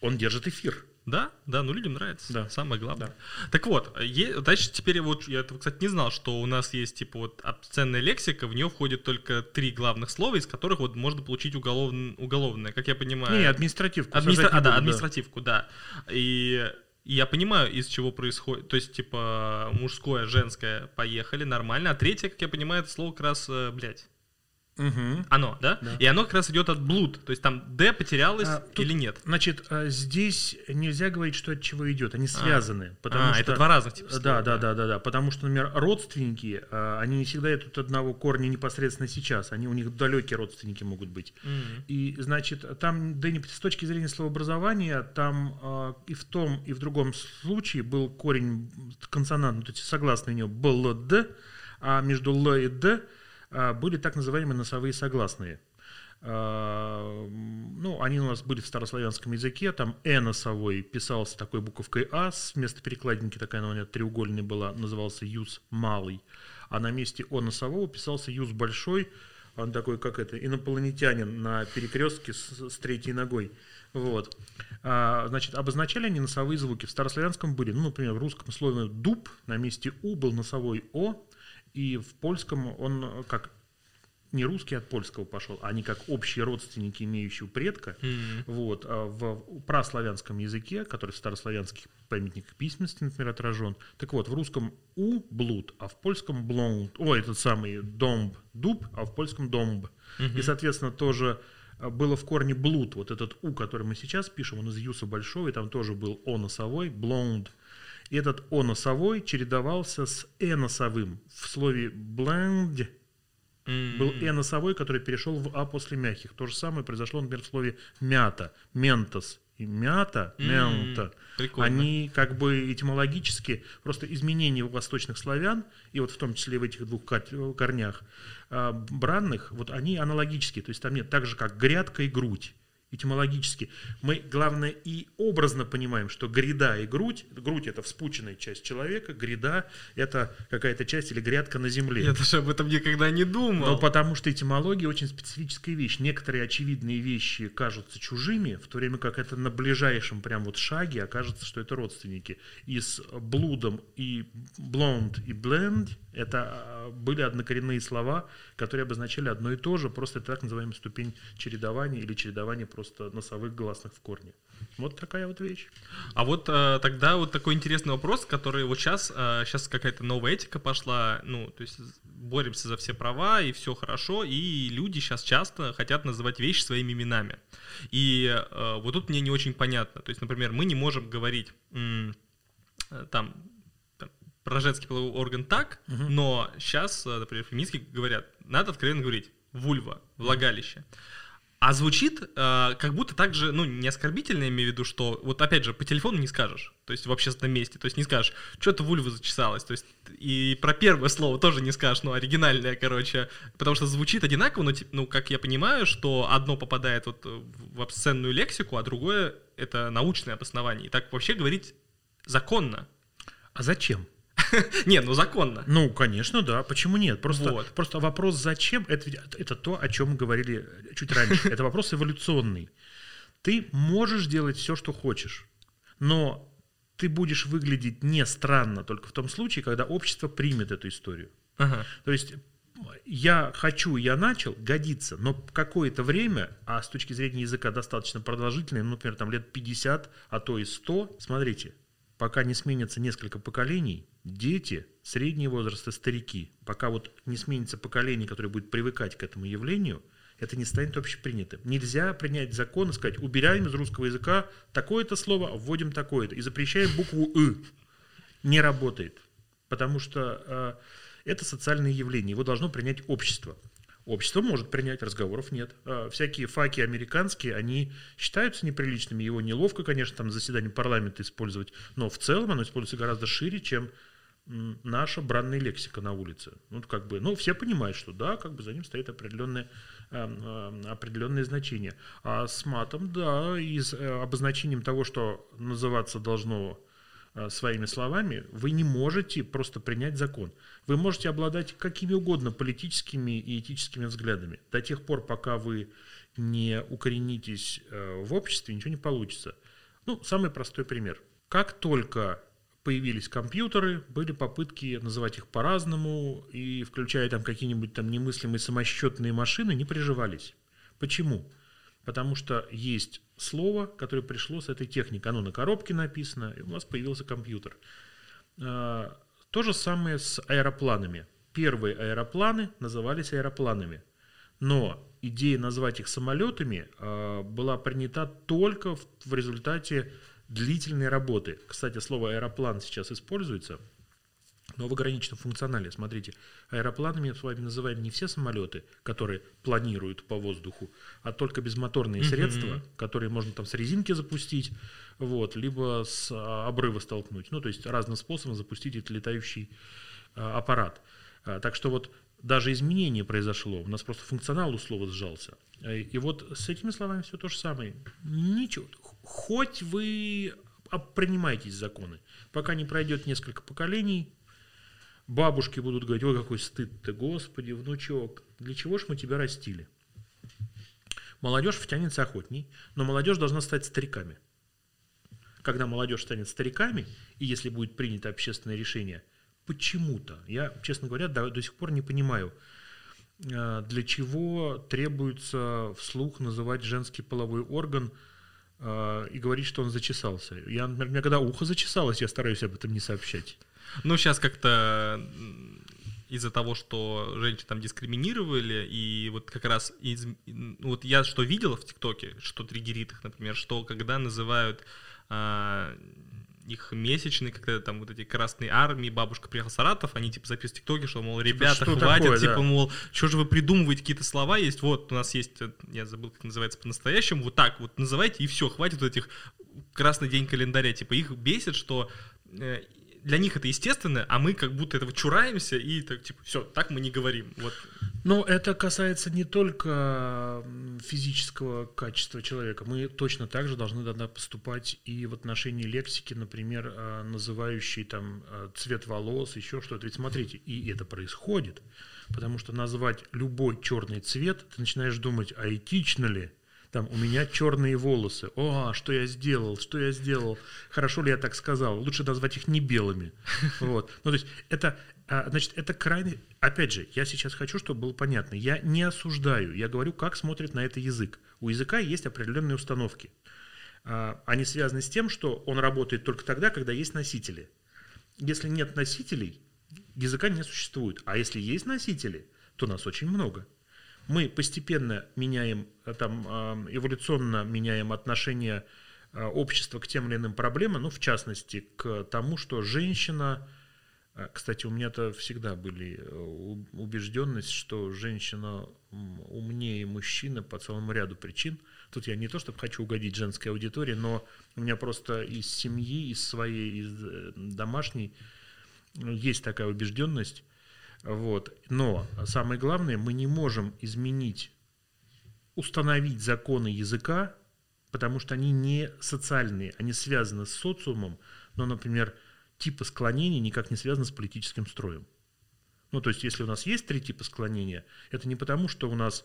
Он держит эфир. Да, да, ну людям нравится. Да. Самое главное. Так вот, е- дальше теперь вот я этого, кстати, не знал, что у нас есть типа вот обсценная лексика, в нее входит только три главных слова, из которых вот можно получить уголовн- уголовное, как я понимаю. Не, административку. Администра- а, да, административку, да. И, я понимаю, из чего происходит. То есть, типа, мужское, женское, поехали, нормально. А третье, как я понимаю, это слово как раз, э, блядь, Мгм. оно, да? Да. И оно как раз идет от блуд. То есть там Д потерялось А, тут- или нет? Значит, а, здесь нельзя говорить, что от чего идет. Они связаны. потому а, что... это два разных типа Да, слова, да, да, да, да. Потому что, например, родственники, а, они не всегда идут от одного корня непосредственно сейчас. Они у них далекие родственники могут быть. Мгм. И, значит, там, да, не- с точки зрения словообразования, там а, и в том, и в другом случае был корень консонант, вот эти согласные у него был Д, а между Л и Д а, были так называемые носовые согласные. А, Ну, они у нас были в старославянском языке, там «э» носовой писался такой буковкой «а», вместо перекладинки такая она у меня треугольная была, назывался «юз малый», а на месте «о» носового писался «юз большой», он такой, как это, инопланетянин на перекрестке с, с третьей ногой. Вот. А, значит, обозначали они носовые звуки. В старославянском были, ну, например, в русском слове «дуб» на месте «у» был носовой «о», и в польском он э, как не русский от польского пошел, а они как общие родственники имеющего предка. Мгм. Вот, а в праславянском языке, который в старославянских памятниках письменности, например, отражен, так вот, в русском «у» – блуд, а в польском «блонд», ой, этот самый «домб» – дуб, а в польском «домб». И, соответственно, тоже а, было в корне блуд, вот этот «у», который мы сейчас пишем, он из «юса» большого, и там тоже был «о» носовой, «блонд». Этот «о» носовой чередовался с «э» носовым. В слове «блend» М. был «э» носовой, который перешел в «а» после мягких. То же самое произошло, например, в слове «мята», «ментос». И «мята», «мента», прикольно. они как бы этимологически просто изменения у восточных славян, и вот в том числе в этих двух кор- корнях а, бранных, вот они аналогические. То есть там нет так же, как грядка и грудь. Этимологически. Мы, главное, и образно понимаем, что гряда и грудь, грудь это вспученная часть человека, гряда это какая-то часть или грядка на земле. Я даже об этом никогда не думал. Но потому что этимология очень специфическая вещь. Некоторые очевидные вещи кажутся чужими, в то время как это на ближайшем прям вот шаге окажется, что это родственники. И с блудом и блонд и бленд это а, были однокоренные слова, которые обозначали одно и то же, просто это так называемая ступень чередования или чередование просто носовых гласных в корне. Вот такая вот вещь. А вот э, тогда вот такой интересный вопрос, который вот сейчас, сейчас какая-то новая этика пошла, ну, то есть боремся за все права, и все хорошо, и люди сейчас часто хотят называть вещи своими именами. И э, вот тут мне не очень понятно. То есть, например, мы не можем говорить э, там, там, про женский половой орган так, но сейчас, например, феминистки говорят, надо откровенно говорить вульва, влагалище. А звучит э, как будто так же, ну, не оскорбительно, имею в виду, что, вот опять же, по телефону не скажешь, то есть в общественном месте, то есть не скажешь, что-то вульва зачесалась, то есть и про первое слово тоже не скажешь, ну, оригинальное, короче, потому что звучит одинаково, но, ну, как я понимаю, что одно попадает вот в обсценную лексику, а другое — это научное обоснование. И так вообще говорить законно. А зачем? Не, ну законно. Ну, конечно, да. Почему нет? Просто, Вот. просто вопрос зачем, это, это то, о чем мы говорили чуть раньше. Это вопрос эволюционный. Ты можешь делать все, что хочешь, но ты будешь выглядеть не странно только в том случае, когда общество примет эту историю. Ага. То есть я хочу, я начал, годится, но какое-то время, а с точки зрения языка достаточно продолжительное, ну, например, там лет 50, а то и 100, смотрите, пока не сменится несколько поколений, дети, средний возраст и старики, пока вот не сменится поколение, которое будет привыкать к этому явлению, это не станет общепринятым. Нельзя принять закон и сказать, убираем из русского языка такое-то слово, вводим такое-то и запрещаем букву «ы». Не работает, потому что э, это социальное явление, его должно принять общество. Общество может принять, разговоров нет. Э, всякие факи американские, они считаются неприличными, его неловко, конечно, там на заседании парламента использовать, но в целом оно используется гораздо шире, чем наша бранная лексика на улице. Ну, как бы, ну, все понимают, что да, как бы за ним стоит определенное, э, э, определенное значение. А с матом, да, и с э, обозначением того, что называться должно э, своими словами, вы не можете просто принять закон. Вы можете обладать какими угодно политическими и этическими взглядами. До тех пор, пока вы не укоренитесь э, в обществе, ничего не получится. Ну, самый простой пример. Как только появились компьютеры, были попытки называть их по-разному, и включая там какие-нибудь там немыслимые самосчетные машины, не приживались. Почему? Потому что есть слово, которое пришло с этой техникой. Оно на коробке написано, и у нас появился компьютер. А, То же самое с аэропланами. Первые аэропланы назывались аэропланами. Но идея назвать их самолетами а, была принята только в, результате длительной работы. Кстати, слово аэроплан сейчас используется, но в ограниченном функционале. Смотрите, аэропланами мы с вами называем не все самолеты, которые планируют по воздуху, а только безмоторные средства, которые можно там с резинки запустить, вот, либо с а, обрыва столкнуть. Ну, то есть разным способом запустить этот летающий а, аппарат. А, Так что вот даже изменение произошло, у нас просто функционал у слова сжался. Э, И вот с этими словами все то же самое. Ничего, хоть вы принимаетесь законы, пока не пройдет несколько поколений, бабушки будут говорить, ой, какой стыд-то, господи, внучок, для чего ж мы тебя растили? Молодежь втянется охотней, но молодежь должна стать стариками. Когда молодежь станет стариками, и если будет принято общественное решение, почему-то, я, честно говоря, до, до сих пор не понимаю, э, для чего требуется вслух называть женский половой орган и говорить, что он зачесался. Я, например, у меня когда ухо зачесалось, я стараюсь об этом не сообщать. Ну, сейчас как-то из-за того, что женщин там дискриминировали, и вот как раз из, м, вот я что видел в ТикТоке, что триггерит их, например, что когда называют а, их месячные, когда там вот эти красные армии, бабушка приехала в Саратов, они типа записывают в ТикТоке, что, мол, ребята, что хватит, такое, типа, да. мол, что же вы придумываете, какие-то слова есть, вот, у нас есть, э, я забыл, как называется по-настоящему, вот так вот называйте, и все, хватит вот этих красный день календаря, типа, их бесит, что э, для них это естественно, а мы как будто этого чураемся и так, типа, все, так мы не говорим. Вот. Но это касается не только физического качества человека. Мы точно так же должны тогда поступать и в отношении лексики, например, э, называющей там э, цвет волос, еще что-то. Ведь смотрите, и это происходит, потому что назвать любой черный цвет, ты начинаешь думать, а этично ли? Там, у меня черные волосы. О, а что я сделал? Что я сделал? Хорошо ли я так сказал? Лучше назвать их не белыми. Вот. Ну, то есть, это, а, значит, это крайне... Опять же, я сейчас хочу, чтобы было понятно. Я не осуждаю. Я говорю, как смотрит на это язык. У языка есть определенные установки. А, Они связаны с тем, что он работает только тогда, когда есть носители. Если нет носителей, языка не существует. А если есть носители, то нас очень много. Мы постепенно меняем, э, там, э, эволюционно меняем отношение э, общества к тем или иным проблемам, ну, в частности, к тому, что женщина, кстати, у меня-то всегда были убежденность, что женщина умнее мужчины по целому ряду причин. Тут я не то, чтобы хочу угодить женской аудитории, но у меня просто из семьи, из своей, из домашней есть такая убежденность. Вот. Но самое главное, мы не можем изменить, установить законы языка, потому что они не социальные, они связаны с социумом, но, например, типы склонений никак не связаны с политическим строем. Ну, то есть, если у нас есть три типа склонения, это не потому, что у нас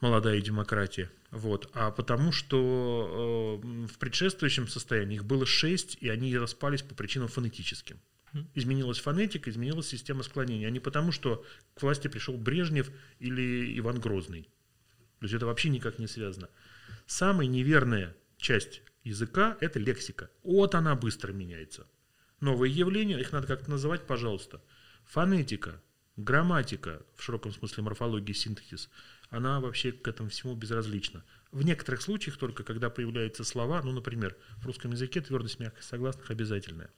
молодая демократия, вот, а потому что э, в предшествующем состоянии их было шесть, и они распались по причинам фонетическим. Изменилась фонетика, изменилась система склонения, а не потому, что к власти пришел Брежнев или Иван Грозный. То есть это вообще никак не связано. Самая неверная часть языка – это лексика. Вот она быстро меняется. Новые явления, их надо как-то называть, пожалуйста. Фонетика, грамматика, в широком смысле морфология, синтаксис, она вообще к этому всему безразлична. В некоторых случаях только, когда появляются слова, ну, например, в русском языке твердость мягкость согласных обязательная.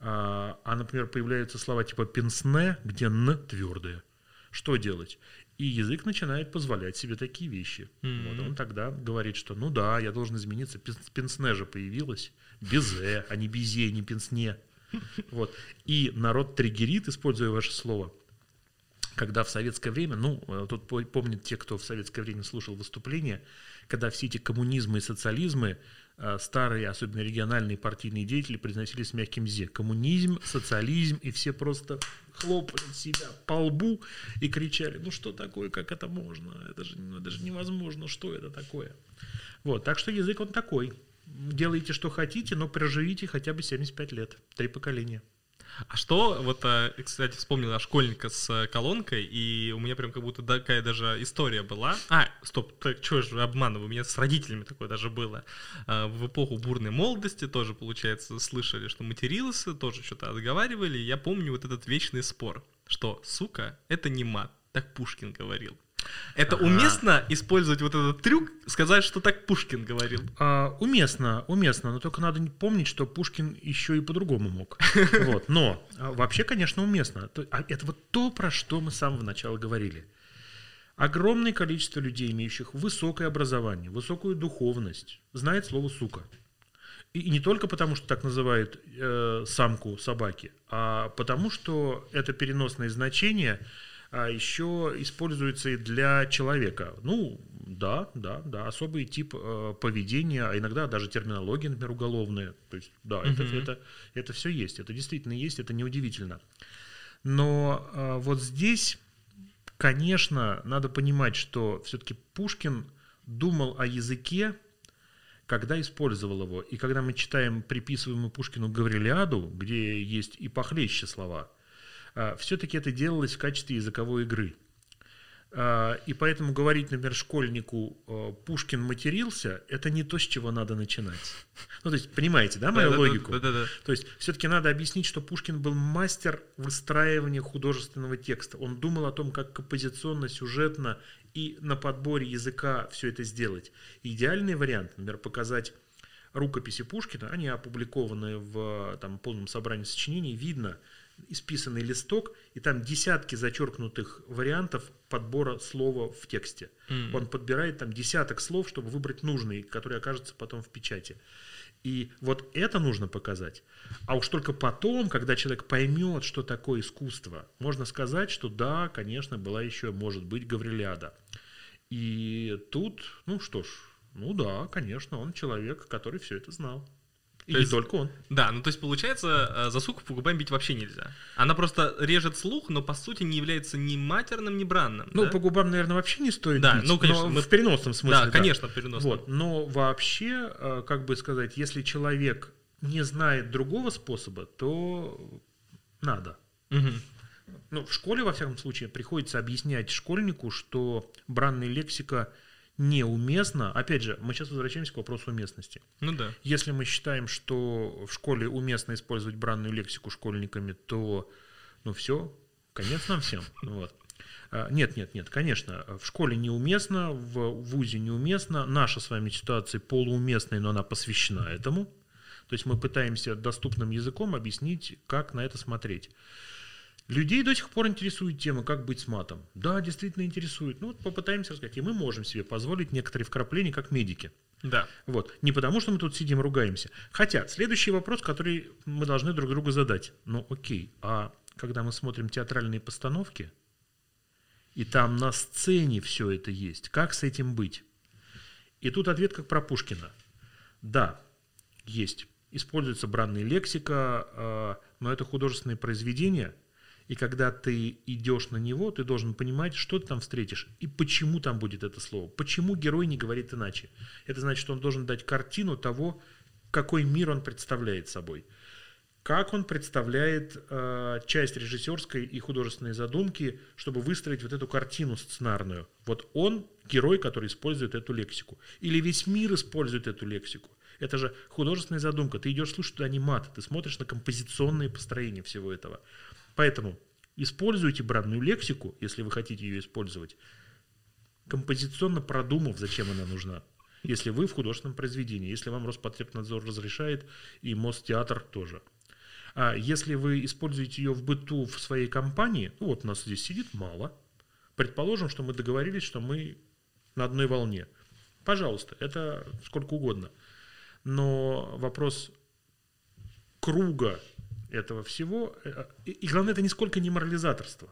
А, а, например, появляются слова типа «пенсне», где «н» твердое. Что делать? И язык начинает позволять себе такие вещи. Вот он тогда говорит, что ну да, я должен измениться. Пен- Пенсне же появилось. Безе, а не безе, не пенсне. Вот. И народ триггерит, используя ваше слово, когда в советское время, ну, э, тут по- помнят те, кто в советское время слушал выступления, когда все эти коммунизмы и социализмы, старые, особенно региональные партийные деятели, произносились с мягким «зе». Коммунизм, социализм, и все просто хлопали себя по лбу и кричали, ну что такое, как это можно, это же, ну, это же невозможно, что это такое. Вот, так что язык он такой. Делайте, что хотите, но проживите хотя бы 75 лет, три поколения. А что, вот, э, кстати, вспомнил я школьника с э, колонкой, и у меня прям как будто такая даже история была. А, стоп, так что же обманываю, у меня с родителями такое даже было. А, В эпоху бурной молодости тоже, получается, слышали, что матерился, тоже что-то отговаривали. Я помню вот этот вечный спор, что «сука» — это не мат, так Пушкин говорил. Это уместно использовать вот этот трюк, сказать, что так Пушкин говорил? А, уместно, уместно, но только надо помнить, что Пушкин еще и по-другому мог. Вот, но а, вообще, конечно, уместно. А Это вот то, про что мы с самого начала говорили. Огромное количество людей, имеющих высокое образование, высокую духовность, знает слово «сука». И не только потому, что так называют э, самку собаки, а потому, что это переносное значение еще используется и для человека. Ну, да, да, да, особый тип э, поведения, а иногда даже терминология, например, уголовная. То есть, да, это, это, это все есть, это действительно есть, это неудивительно. Но э, вот здесь, конечно, надо понимать, что все-таки Пушкин думал о языке, когда использовал его. И когда мы читаем приписываемую Пушкину Гаврилиаду, где есть и похлеще слова, все-таки это делалось в качестве языковой игры. А, И поэтому говорить, например, школьнику э, «Пушкин матерился» – это не то, с чего надо начинать. Ну, то есть, понимаете, да, мою логику? Да-да-да. То есть все-таки надо объяснить, что Пушкин был мастер выстраивания художественного текста. Он думал о том, как композиционно, сюжетно и на подборе языка все это сделать. Идеальный вариант, например, показать рукописи Пушкина, они опубликованы в там, полном собрании сочинений, видно исписанный листок, и там десятки зачеркнутых вариантов подбора слова в тексте. М. Он подбирает там десяток слов, чтобы выбрать нужный, который окажется потом в печати. И вот это нужно показать. А уж только потом, когда человек поймет, что такое искусство, можно сказать, что да, конечно, была еще, может быть, Гаврилиада. И тут, ну что ж, ну да, конечно, он человек, который все это знал. И То есть- только он. Да, ну то есть получается, э, за суку по бить вообще нельзя. Она просто режет слух, но по сути не является ни матерным, ни бранным. Ну, да? по губам, наверное, вообще не стоит Да, бить, ну, конечно, но мы- в переносном смысле. да, конечно, переносным. Вот. Но вообще, э, как бы сказать, если человек не знает другого способа, то надо. Мгм. Ну, в школе, во всяком случае, приходится объяснять школьнику, что бранная лексика неуместна. Опять же, мы сейчас возвращаемся к вопросу уместности. Ну да. Если мы считаем, что в школе уместно использовать бранную лексику школьниками, то, ну все, конец нам всем. Вот. А, Нет, нет, нет, конечно, в школе неуместно, в ВУЗе неуместно, наша с вами ситуация полууместная, но она посвящена этому. То есть мы пытаемся доступным языком объяснить, как на это смотреть. Людей до сих пор интересует тема, как быть с матом. Да, действительно интересует. Ну вот попытаемся рассказать. И мы можем себе позволить некоторые вкрапления, как медики. Да. Вот. Не потому, что мы тут сидим ругаемся. Хотя, следующий вопрос, который мы должны друг другу задать. Ну, окей, а когда мы смотрим театральные постановки, и там на сцене все это есть, как с этим быть? И тут ответ как про Пушкина. Да, есть. Используется бранная лексика, э, но это художественное произведение, и когда ты идешь на него, ты должен понимать, что ты там встретишь и почему там будет это слово. Почему герой не говорит иначе. Это значит, что он должен дать картину того, какой мир он представляет собой. Как он представляет э, часть режиссерской и художественной задумки, чтобы выстроить вот эту картину сценарную. Вот он герой, который использует эту лексику. Или весь мир использует эту лексику. Это же художественная задумка. Ты идешь слушать туда анимат, ты смотришь на композиционные построения всего этого. Поэтому используйте бранную лексику, если вы хотите ее использовать, композиционно продумав, зачем она нужна. Если вы в художественном произведении, если вам Роспотребнадзор разрешает, и Мостеатр тоже. А если вы используете ее в быту в своей компании, ну вот нас здесь сидит мало, предположим, что мы договорились, что мы на одной волне. Пожалуйста, это сколько угодно. Но вопрос круга этого всего. Э, И, и главное, это нисколько не морализаторство.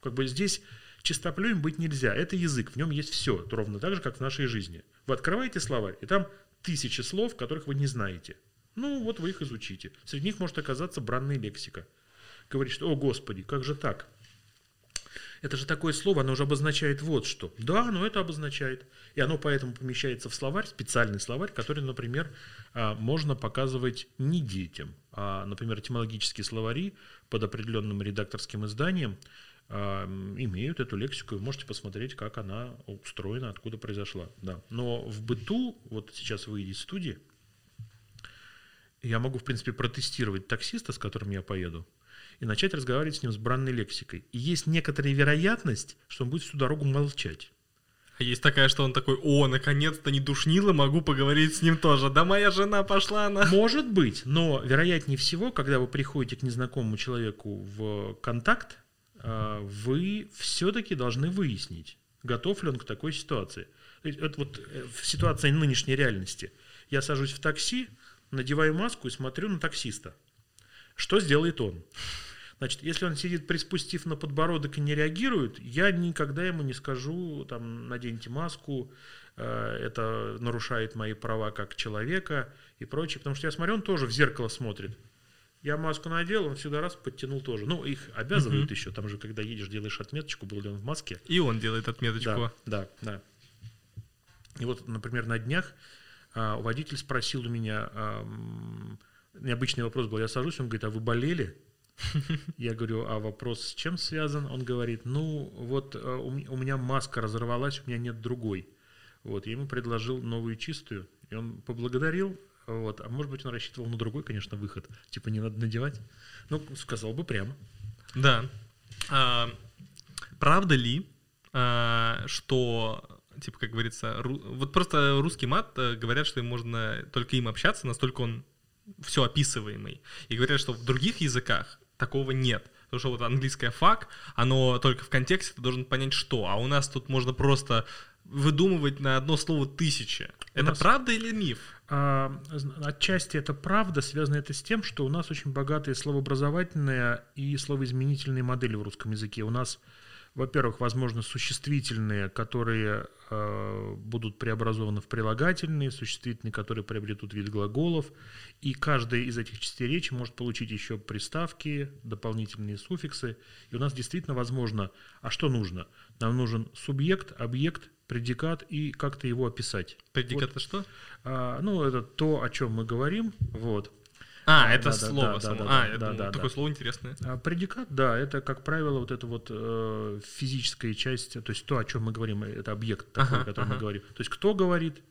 Как бы здесь чистоплюем быть нельзя. Это язык, в нем есть все, ровно так же, как в нашей жизни. Вы открываете словарь, и там тысячи слов, которых вы не знаете. Ну, вот вы их изучите. Среди них может оказаться бранная лексика. Говорит, что, о господи, как же так? Это же такое слово, оно уже обозначает вот что. Да, но это обозначает. И оно поэтому помещается в словарь, специальный словарь, который, например, а, можно показывать не детям, например, этимологические словари под определенным редакторским изданием а, имеют эту лексику, и вы можете посмотреть, как она устроена, откуда произошла. Да. Но в быту, вот сейчас выйдет из студии, я могу, в принципе, протестировать таксиста, с которым я поеду, и начать разговаривать с ним с бранной лексикой. И есть некоторая вероятность, что он будет всю дорогу молчать. А есть такая, что он такой, о, наконец-то не душнило, могу поговорить с ним тоже. Да моя жена пошла на... Может быть, но вероятнее всего, когда вы приходите к незнакомому человеку в контакт, а, вы все-таки должны выяснить, готов ли он к такой ситуации. Это вот э, в ситуации нынешней реальности. Я сажусь в такси, надеваю маску и смотрю на таксиста. Что сделает он? Значит, если он сидит, приспустив на подбородок и не реагирует, я никогда ему не скажу, там, наденьте маску, э, это нарушает мои права как человека и прочее. Потому что я смотрю, он тоже в зеркало смотрит. Я маску надел, он сюда раз подтянул тоже. Ну, их обязывают Мгм. еще. Там же, когда едешь, делаешь отметочку, был ли он в маске. И он делает отметочку. Да, да, да. И вот, например, на днях а, водитель спросил у меня, ам, необычный вопрос был, я сажусь, он говорит, а вы болели? Я говорю, а вопрос с чем связан? Он говорит, ну вот э, у меня маска разорвалась, у меня нет другой. Вот, я ему предложил новую чистую, и он поблагодарил, вот, а может быть он рассчитывал на другой, конечно, выход, типа не надо надевать. Ну, сказал бы прямо. Да. А, правда ли, а, что, типа, как говорится, ру- вот просто русский мат э, говорят, что им можно только им общаться, настолько он все описываемый. И говорят, что в других языках такого нет. Потому что вот английское фак, оно только в контексте, ты должен понять, что. А у нас тут можно просто выдумывать на одно слово тысячи. Это нас- правда или миф? А, Отчасти это правда, связано это с тем, что у нас очень богатые словообразовательные и словоизменительные модели в русском языке. У нас, во-первых, возможно, существительные, которые э, будут преобразованы в прилагательные, существительные, которые приобретут вид глаголов, и каждая из этих частей речи может получить еще приставки, дополнительные суффиксы. И у нас действительно возможно, а что нужно? Нам нужен субъект, объект, предикат и как-то его описать. Предикат это что? А, ну, это то, о чем мы говорим. Вот. А, это да, слово да, само. да, а, я да, да, такое да. слово интересное. А предикат, да, это, как правило, вот эта вот э, физическая часть, то есть то, о чем мы говорим, это объект такой, Ага, о котором мы ага. говорим. То есть кто говорит,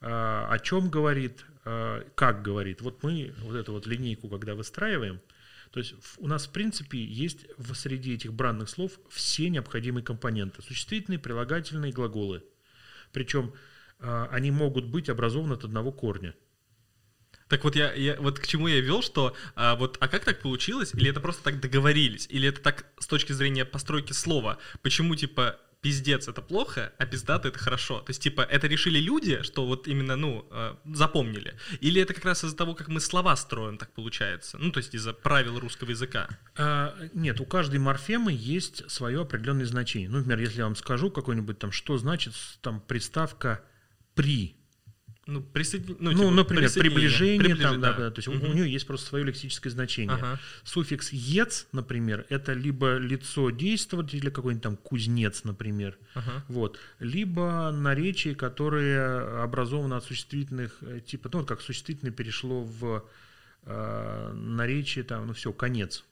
а, о чем говорит, а, как говорит. Вот мы вот эту вот линейку, когда выстраиваем, то есть у нас, в принципе, есть в среди этих бранных слов все необходимые компоненты. Существительные, прилагательные, глаголы. Причем а, они могут быть образованы от одного корня. Так вот я, я вот к чему я вел, что а, вот а как так получилось? Или это просто так договорились? Или это так с точки зрения постройки слова? Почему типа пиздец это плохо, а пиздато это хорошо? То есть типа это решили люди, что вот именно ну а, запомнили? Или это как раз из-за того, как мы слова строим, так получается? Ну то есть из-за правил русского языка? А, Нет, у каждой морфемы есть свое определенное значение. Ну, например, если я вам скажу какой-нибудь там, что значит там приставка при. Ну, присоедин... Ну, типа, например, присоединение. приближение, там, Приближи- да, да, то есть у- Мгм. у нее есть просто свое лексическое значение. Ага. Суффикс ец, например, это либо лицо действователя, какой-нибудь там кузнец, например, Ага. вот, либо наречие, которое образовано от существительных, э, типа, ну, как существительное перешло в э, наречие, там, ну, все, конец.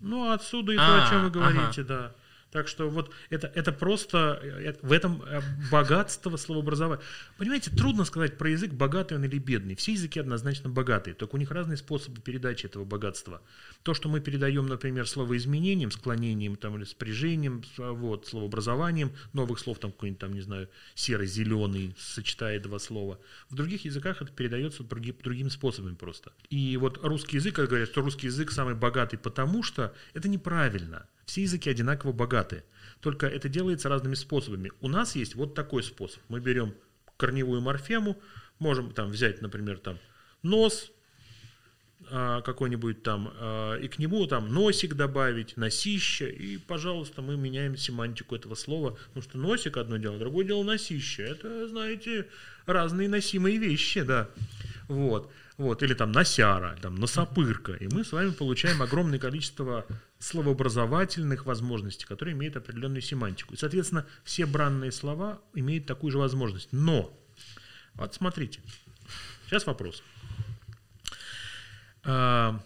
Ну, отсюда и то, о А, чем вы ага. говорите, да. Так что вот это, это просто э, в этом э, богатство словообразования. Понимаете, трудно сказать про язык, богатый он или бедный. Все языки однозначно богатые, только у них разные способы передачи этого богатства. То, что мы передаем, например, словоизменением, склонением там, или спряжением, а, вот, словообразованием, новых слов, там какой-нибудь, там, не знаю, серый-зеленый, сочетая два слова. В других языках это передается други- другими способами просто. И вот русский язык, как говорят, что русский язык самый богатый, потому что это неправильно. Все языки одинаково богаты. Только это делается разными способами. У нас есть вот такой способ. Мы берем корневую морфему, можем там взять, например, там нос, а, какой-нибудь там, а, и к нему там носик добавить, носище, и, пожалуйста, мы меняем семантику этого слова, потому что носик одно дело, другое дело носище. Это, знаете, разные носимые вещи, да. Вот. Вот, или там носяра, там носопырка. И мы с вами получаем огромное количество словообразовательных возможностей, которые имеют определенную семантику. И, соответственно, все бранные слова имеют такую же возможность. Но, вот смотрите, сейчас вопрос. А,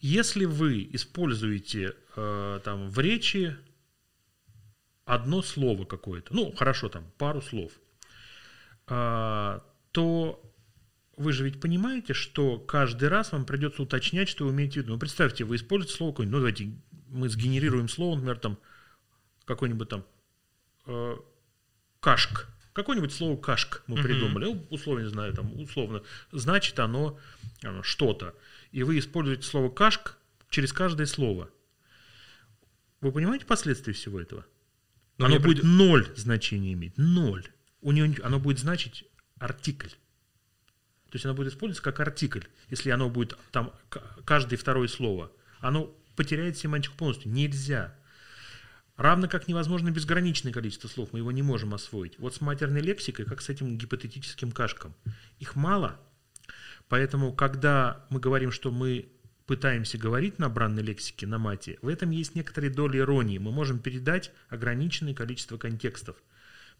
если вы используете а, там в речи одно слово какое-то, ну, хорошо, там, пару слов, а, то вы же ведь понимаете, что каждый раз вам придется уточнять, что вы имеете в виду. Ну, представьте, вы используете слово какое-нибудь, ну, давайте мы сгенерируем слово, например, там, какой-нибудь там э, кашк. Какое-нибудь слово кашк мы придумали, ну, условно, не знаю, там, условно, значит оно, оно что-то. И вы используете слово кашк через каждое слово. Вы понимаете последствия всего этого? Но оно мне будет прид- ноль значения иметь. Ноль. У нее оно будет значить артикль. То есть оно будет использоваться как артикль. Если оно будет там каждое второе слово, оно потеряет семантику полностью. Нельзя. Равно как невозможно безграничное количество слов, мы его не можем освоить. Вот с матерной лексикой, как с этим гипотетическим кашком. Их мало, поэтому, когда мы говорим, что мы пытаемся говорить на бранной лексике, на мате, в этом есть некоторые доли иронии. Мы можем передать ограниченное количество контекстов,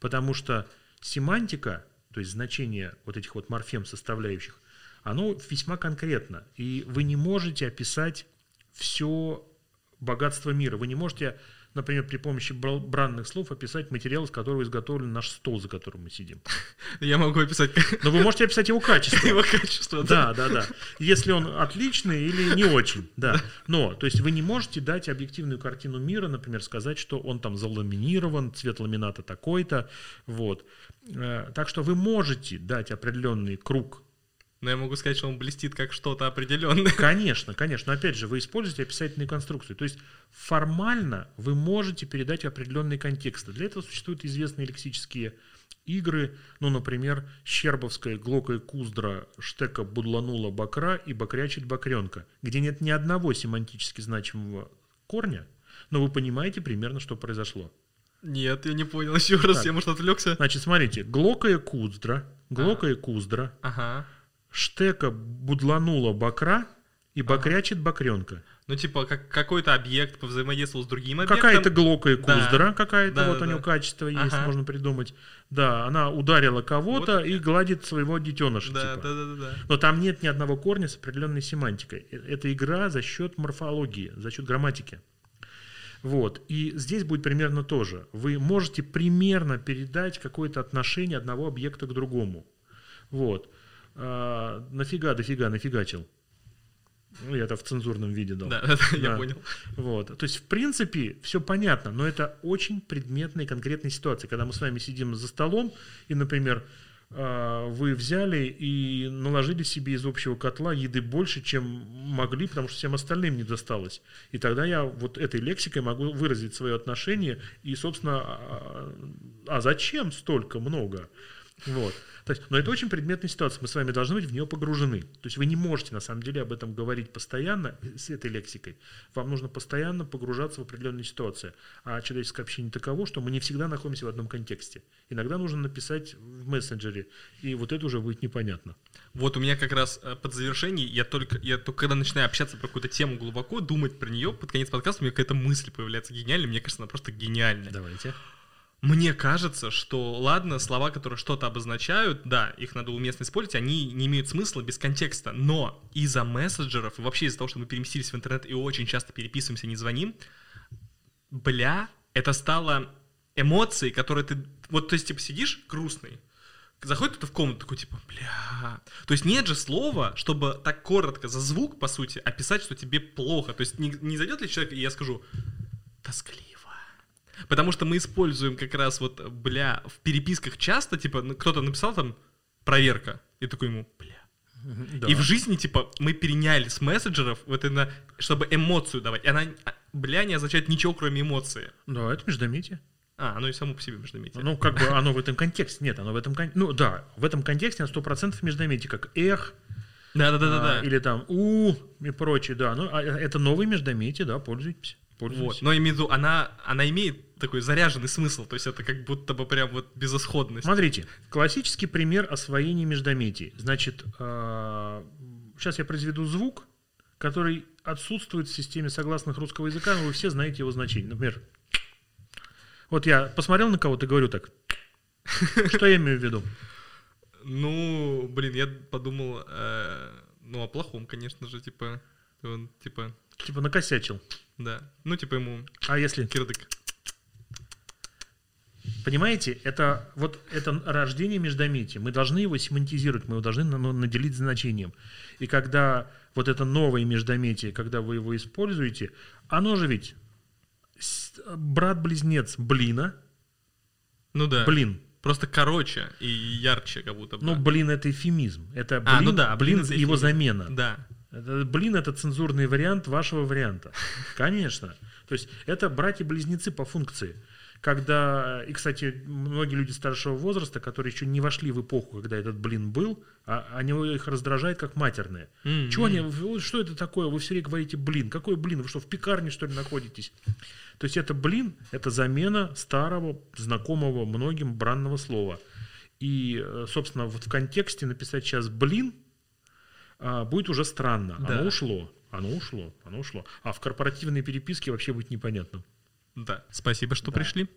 потому что семантика, то есть значение вот этих вот морфем составляющих, оно весьма конкретно, и вы не можете описать все богатство мира. Вы не можете, например, при помощи бранных слов описать материал, из которого изготовлен наш стол, за которым мы сидим. Я могу описать Но вы можете описать его качество. его качество. Да, да, да. Если он отличный или не очень, да. Но, то есть вы не можете дать объективную картину мира, например, сказать, что он там заламинирован, цвет ламината такой-то, вот. Э, Так что вы можете дать определенный круг Но я могу сказать, что он блестит как что-то определенное. Конечно, конечно. Но опять же, вы используете описательные конструкции. То есть формально вы можете передать определенные контексты. Для этого существуют известные лексические игры, ну, например, Щербовская, Глока и Куздра, Штека, Будланула, Бакра и Бакрячит Бакренка, где нет ни одного семантически значимого корня, но вы понимаете примерно, что произошло. Нет, я не понял еще раз, Так. я, может, отвлекся. Значит, смотрите, Глока и Куздра, Глока и Куздра, Ага. Штека, Будланула, Бакра и Бакрячит Бакренка. Ну, типа, как какой-то объект повзаимодействовал с другим объектом. Какая-то глока и Да. куздра, какая-то Да, вот да, у нее да. качество есть, Ага. можно придумать. Да, она ударила кого-то и гладит своего детеныша. Да, типа. да, да, да, да. Но там нет ни одного корня с определенной семантикой. Э- Это игра за счет морфологии, за счет грамматики. Вот. И здесь будет примерно то же. Вы можете примерно передать какое-то отношение одного объекта к другому. Вот. А, нафига, дофига, нафигачил. Ну, я это в цензурном виде дал. Да, да, да, я понял. Вот. То есть, в принципе, все понятно, но это очень предметные конкретные ситуации. Когда мы с вами сидим за столом, и, например, а, вы взяли и наложили себе из общего котла еды больше, чем могли, потому что всем остальным не досталось. И тогда я вот этой лексикой могу выразить свое отношение и, собственно, а, а зачем столько много? Вот. То есть, но это очень предметная ситуация, мы с вами должны быть в нее погружены. То есть вы не можете на самом деле об этом говорить постоянно с этой лексикой. Вам нужно постоянно погружаться в определенные ситуации. А человеческое общение таково, что мы не всегда находимся в одном контексте. Иногда нужно написать в мессенджере, и вот это уже будет непонятно. Вот у меня как раз э, под завершение, я только, я только когда начинаю общаться про какую-то тему глубоко, думать про нее, под конец подкаста у меня какая-то мысль появляется гениальная, мне кажется, она просто гениальная. Давайте. Мне кажется, что, ладно, слова, которые что-то обозначают, да, их надо уместно использовать, они не имеют смысла без контекста, но из-за мессенджеров и вообще из-за того, что мы переместились в интернет и очень часто переписываемся, не звоним, бля, это стало эмоцией, которые ты, вот, то есть, типа, сидишь грустный, заходит кто-то в комнату, такой, типа, бля, то есть нет же слова, чтобы так коротко за звук, по сути, описать, что тебе плохо, то есть не, не зайдет ли человек, и я скажу, тоскливо, Потому что мы используем как раз вот, бля, в переписках часто, типа, ну, кто-то написал там проверка, и такой ему, бля. И в жизни, типа, мы переняли с мессенджеров, вот это, чтобы эмоцию давать. И она, а, бля, не означает ничего, кроме эмоции. Да, это междометие. А, оно и само по себе междометие. Ну, как бы оно в этом контексте. Нет, оно в этом кон- Ну, да, в этом контексте на 100% междометие, как эх, Да-да-да-да. а, или там «у» и прочее, да. Ну, а это новые междометия, да, пользуйтесь. Вот. Но имею в виду, она, она имеет такой заряженный смысл, то есть это как будто бы прям вот безысходность. Смотрите, классический пример освоения междометий. Значит, сейчас я произведу звук, который отсутствует в системе согласных русского языка, но вы все знаете его значение. Например, вот я посмотрел на кого-то и говорю так. Что я имею в виду? Ну, блин, я подумал, э, ну, о плохом, конечно же, типа, он, типа, Типа накосячил. Да, ну, типа ему А если, кирдык. понимаете, это вот это рождение междометия. Мы должны его семантизировать, мы его должны ну, наделить значением. И когда вот это новое междометие, когда вы его используете, оно же ведь брат-близнец блина, Ну да. блин. Просто короче и ярче, как будто бы. Ну, блин, это эфемизм. Это блин, А, ну да, блин, блин это его эфемизм. замена. Да. Это, блин, это цензурный вариант вашего варианта. Конечно. То есть это братья-близнецы по функции. Когда, и, кстати, многие люди старшего возраста, которые еще не вошли в эпоху, когда этот блин был, а они их раздражают как матерные. М, Чего они, что это такое? Вы все время говорите блин. Какой блин? Вы что, в пекарне, что ли, находитесь? То есть это блин, это замена старого, знакомого многим бранного слова. И, э, собственно, вот в контексте написать сейчас блин будет уже странно. Да. Оно ушло. Оно ушло. Оно ушло. А в корпоративной переписке вообще будет непонятно. Да. Спасибо, что пришли.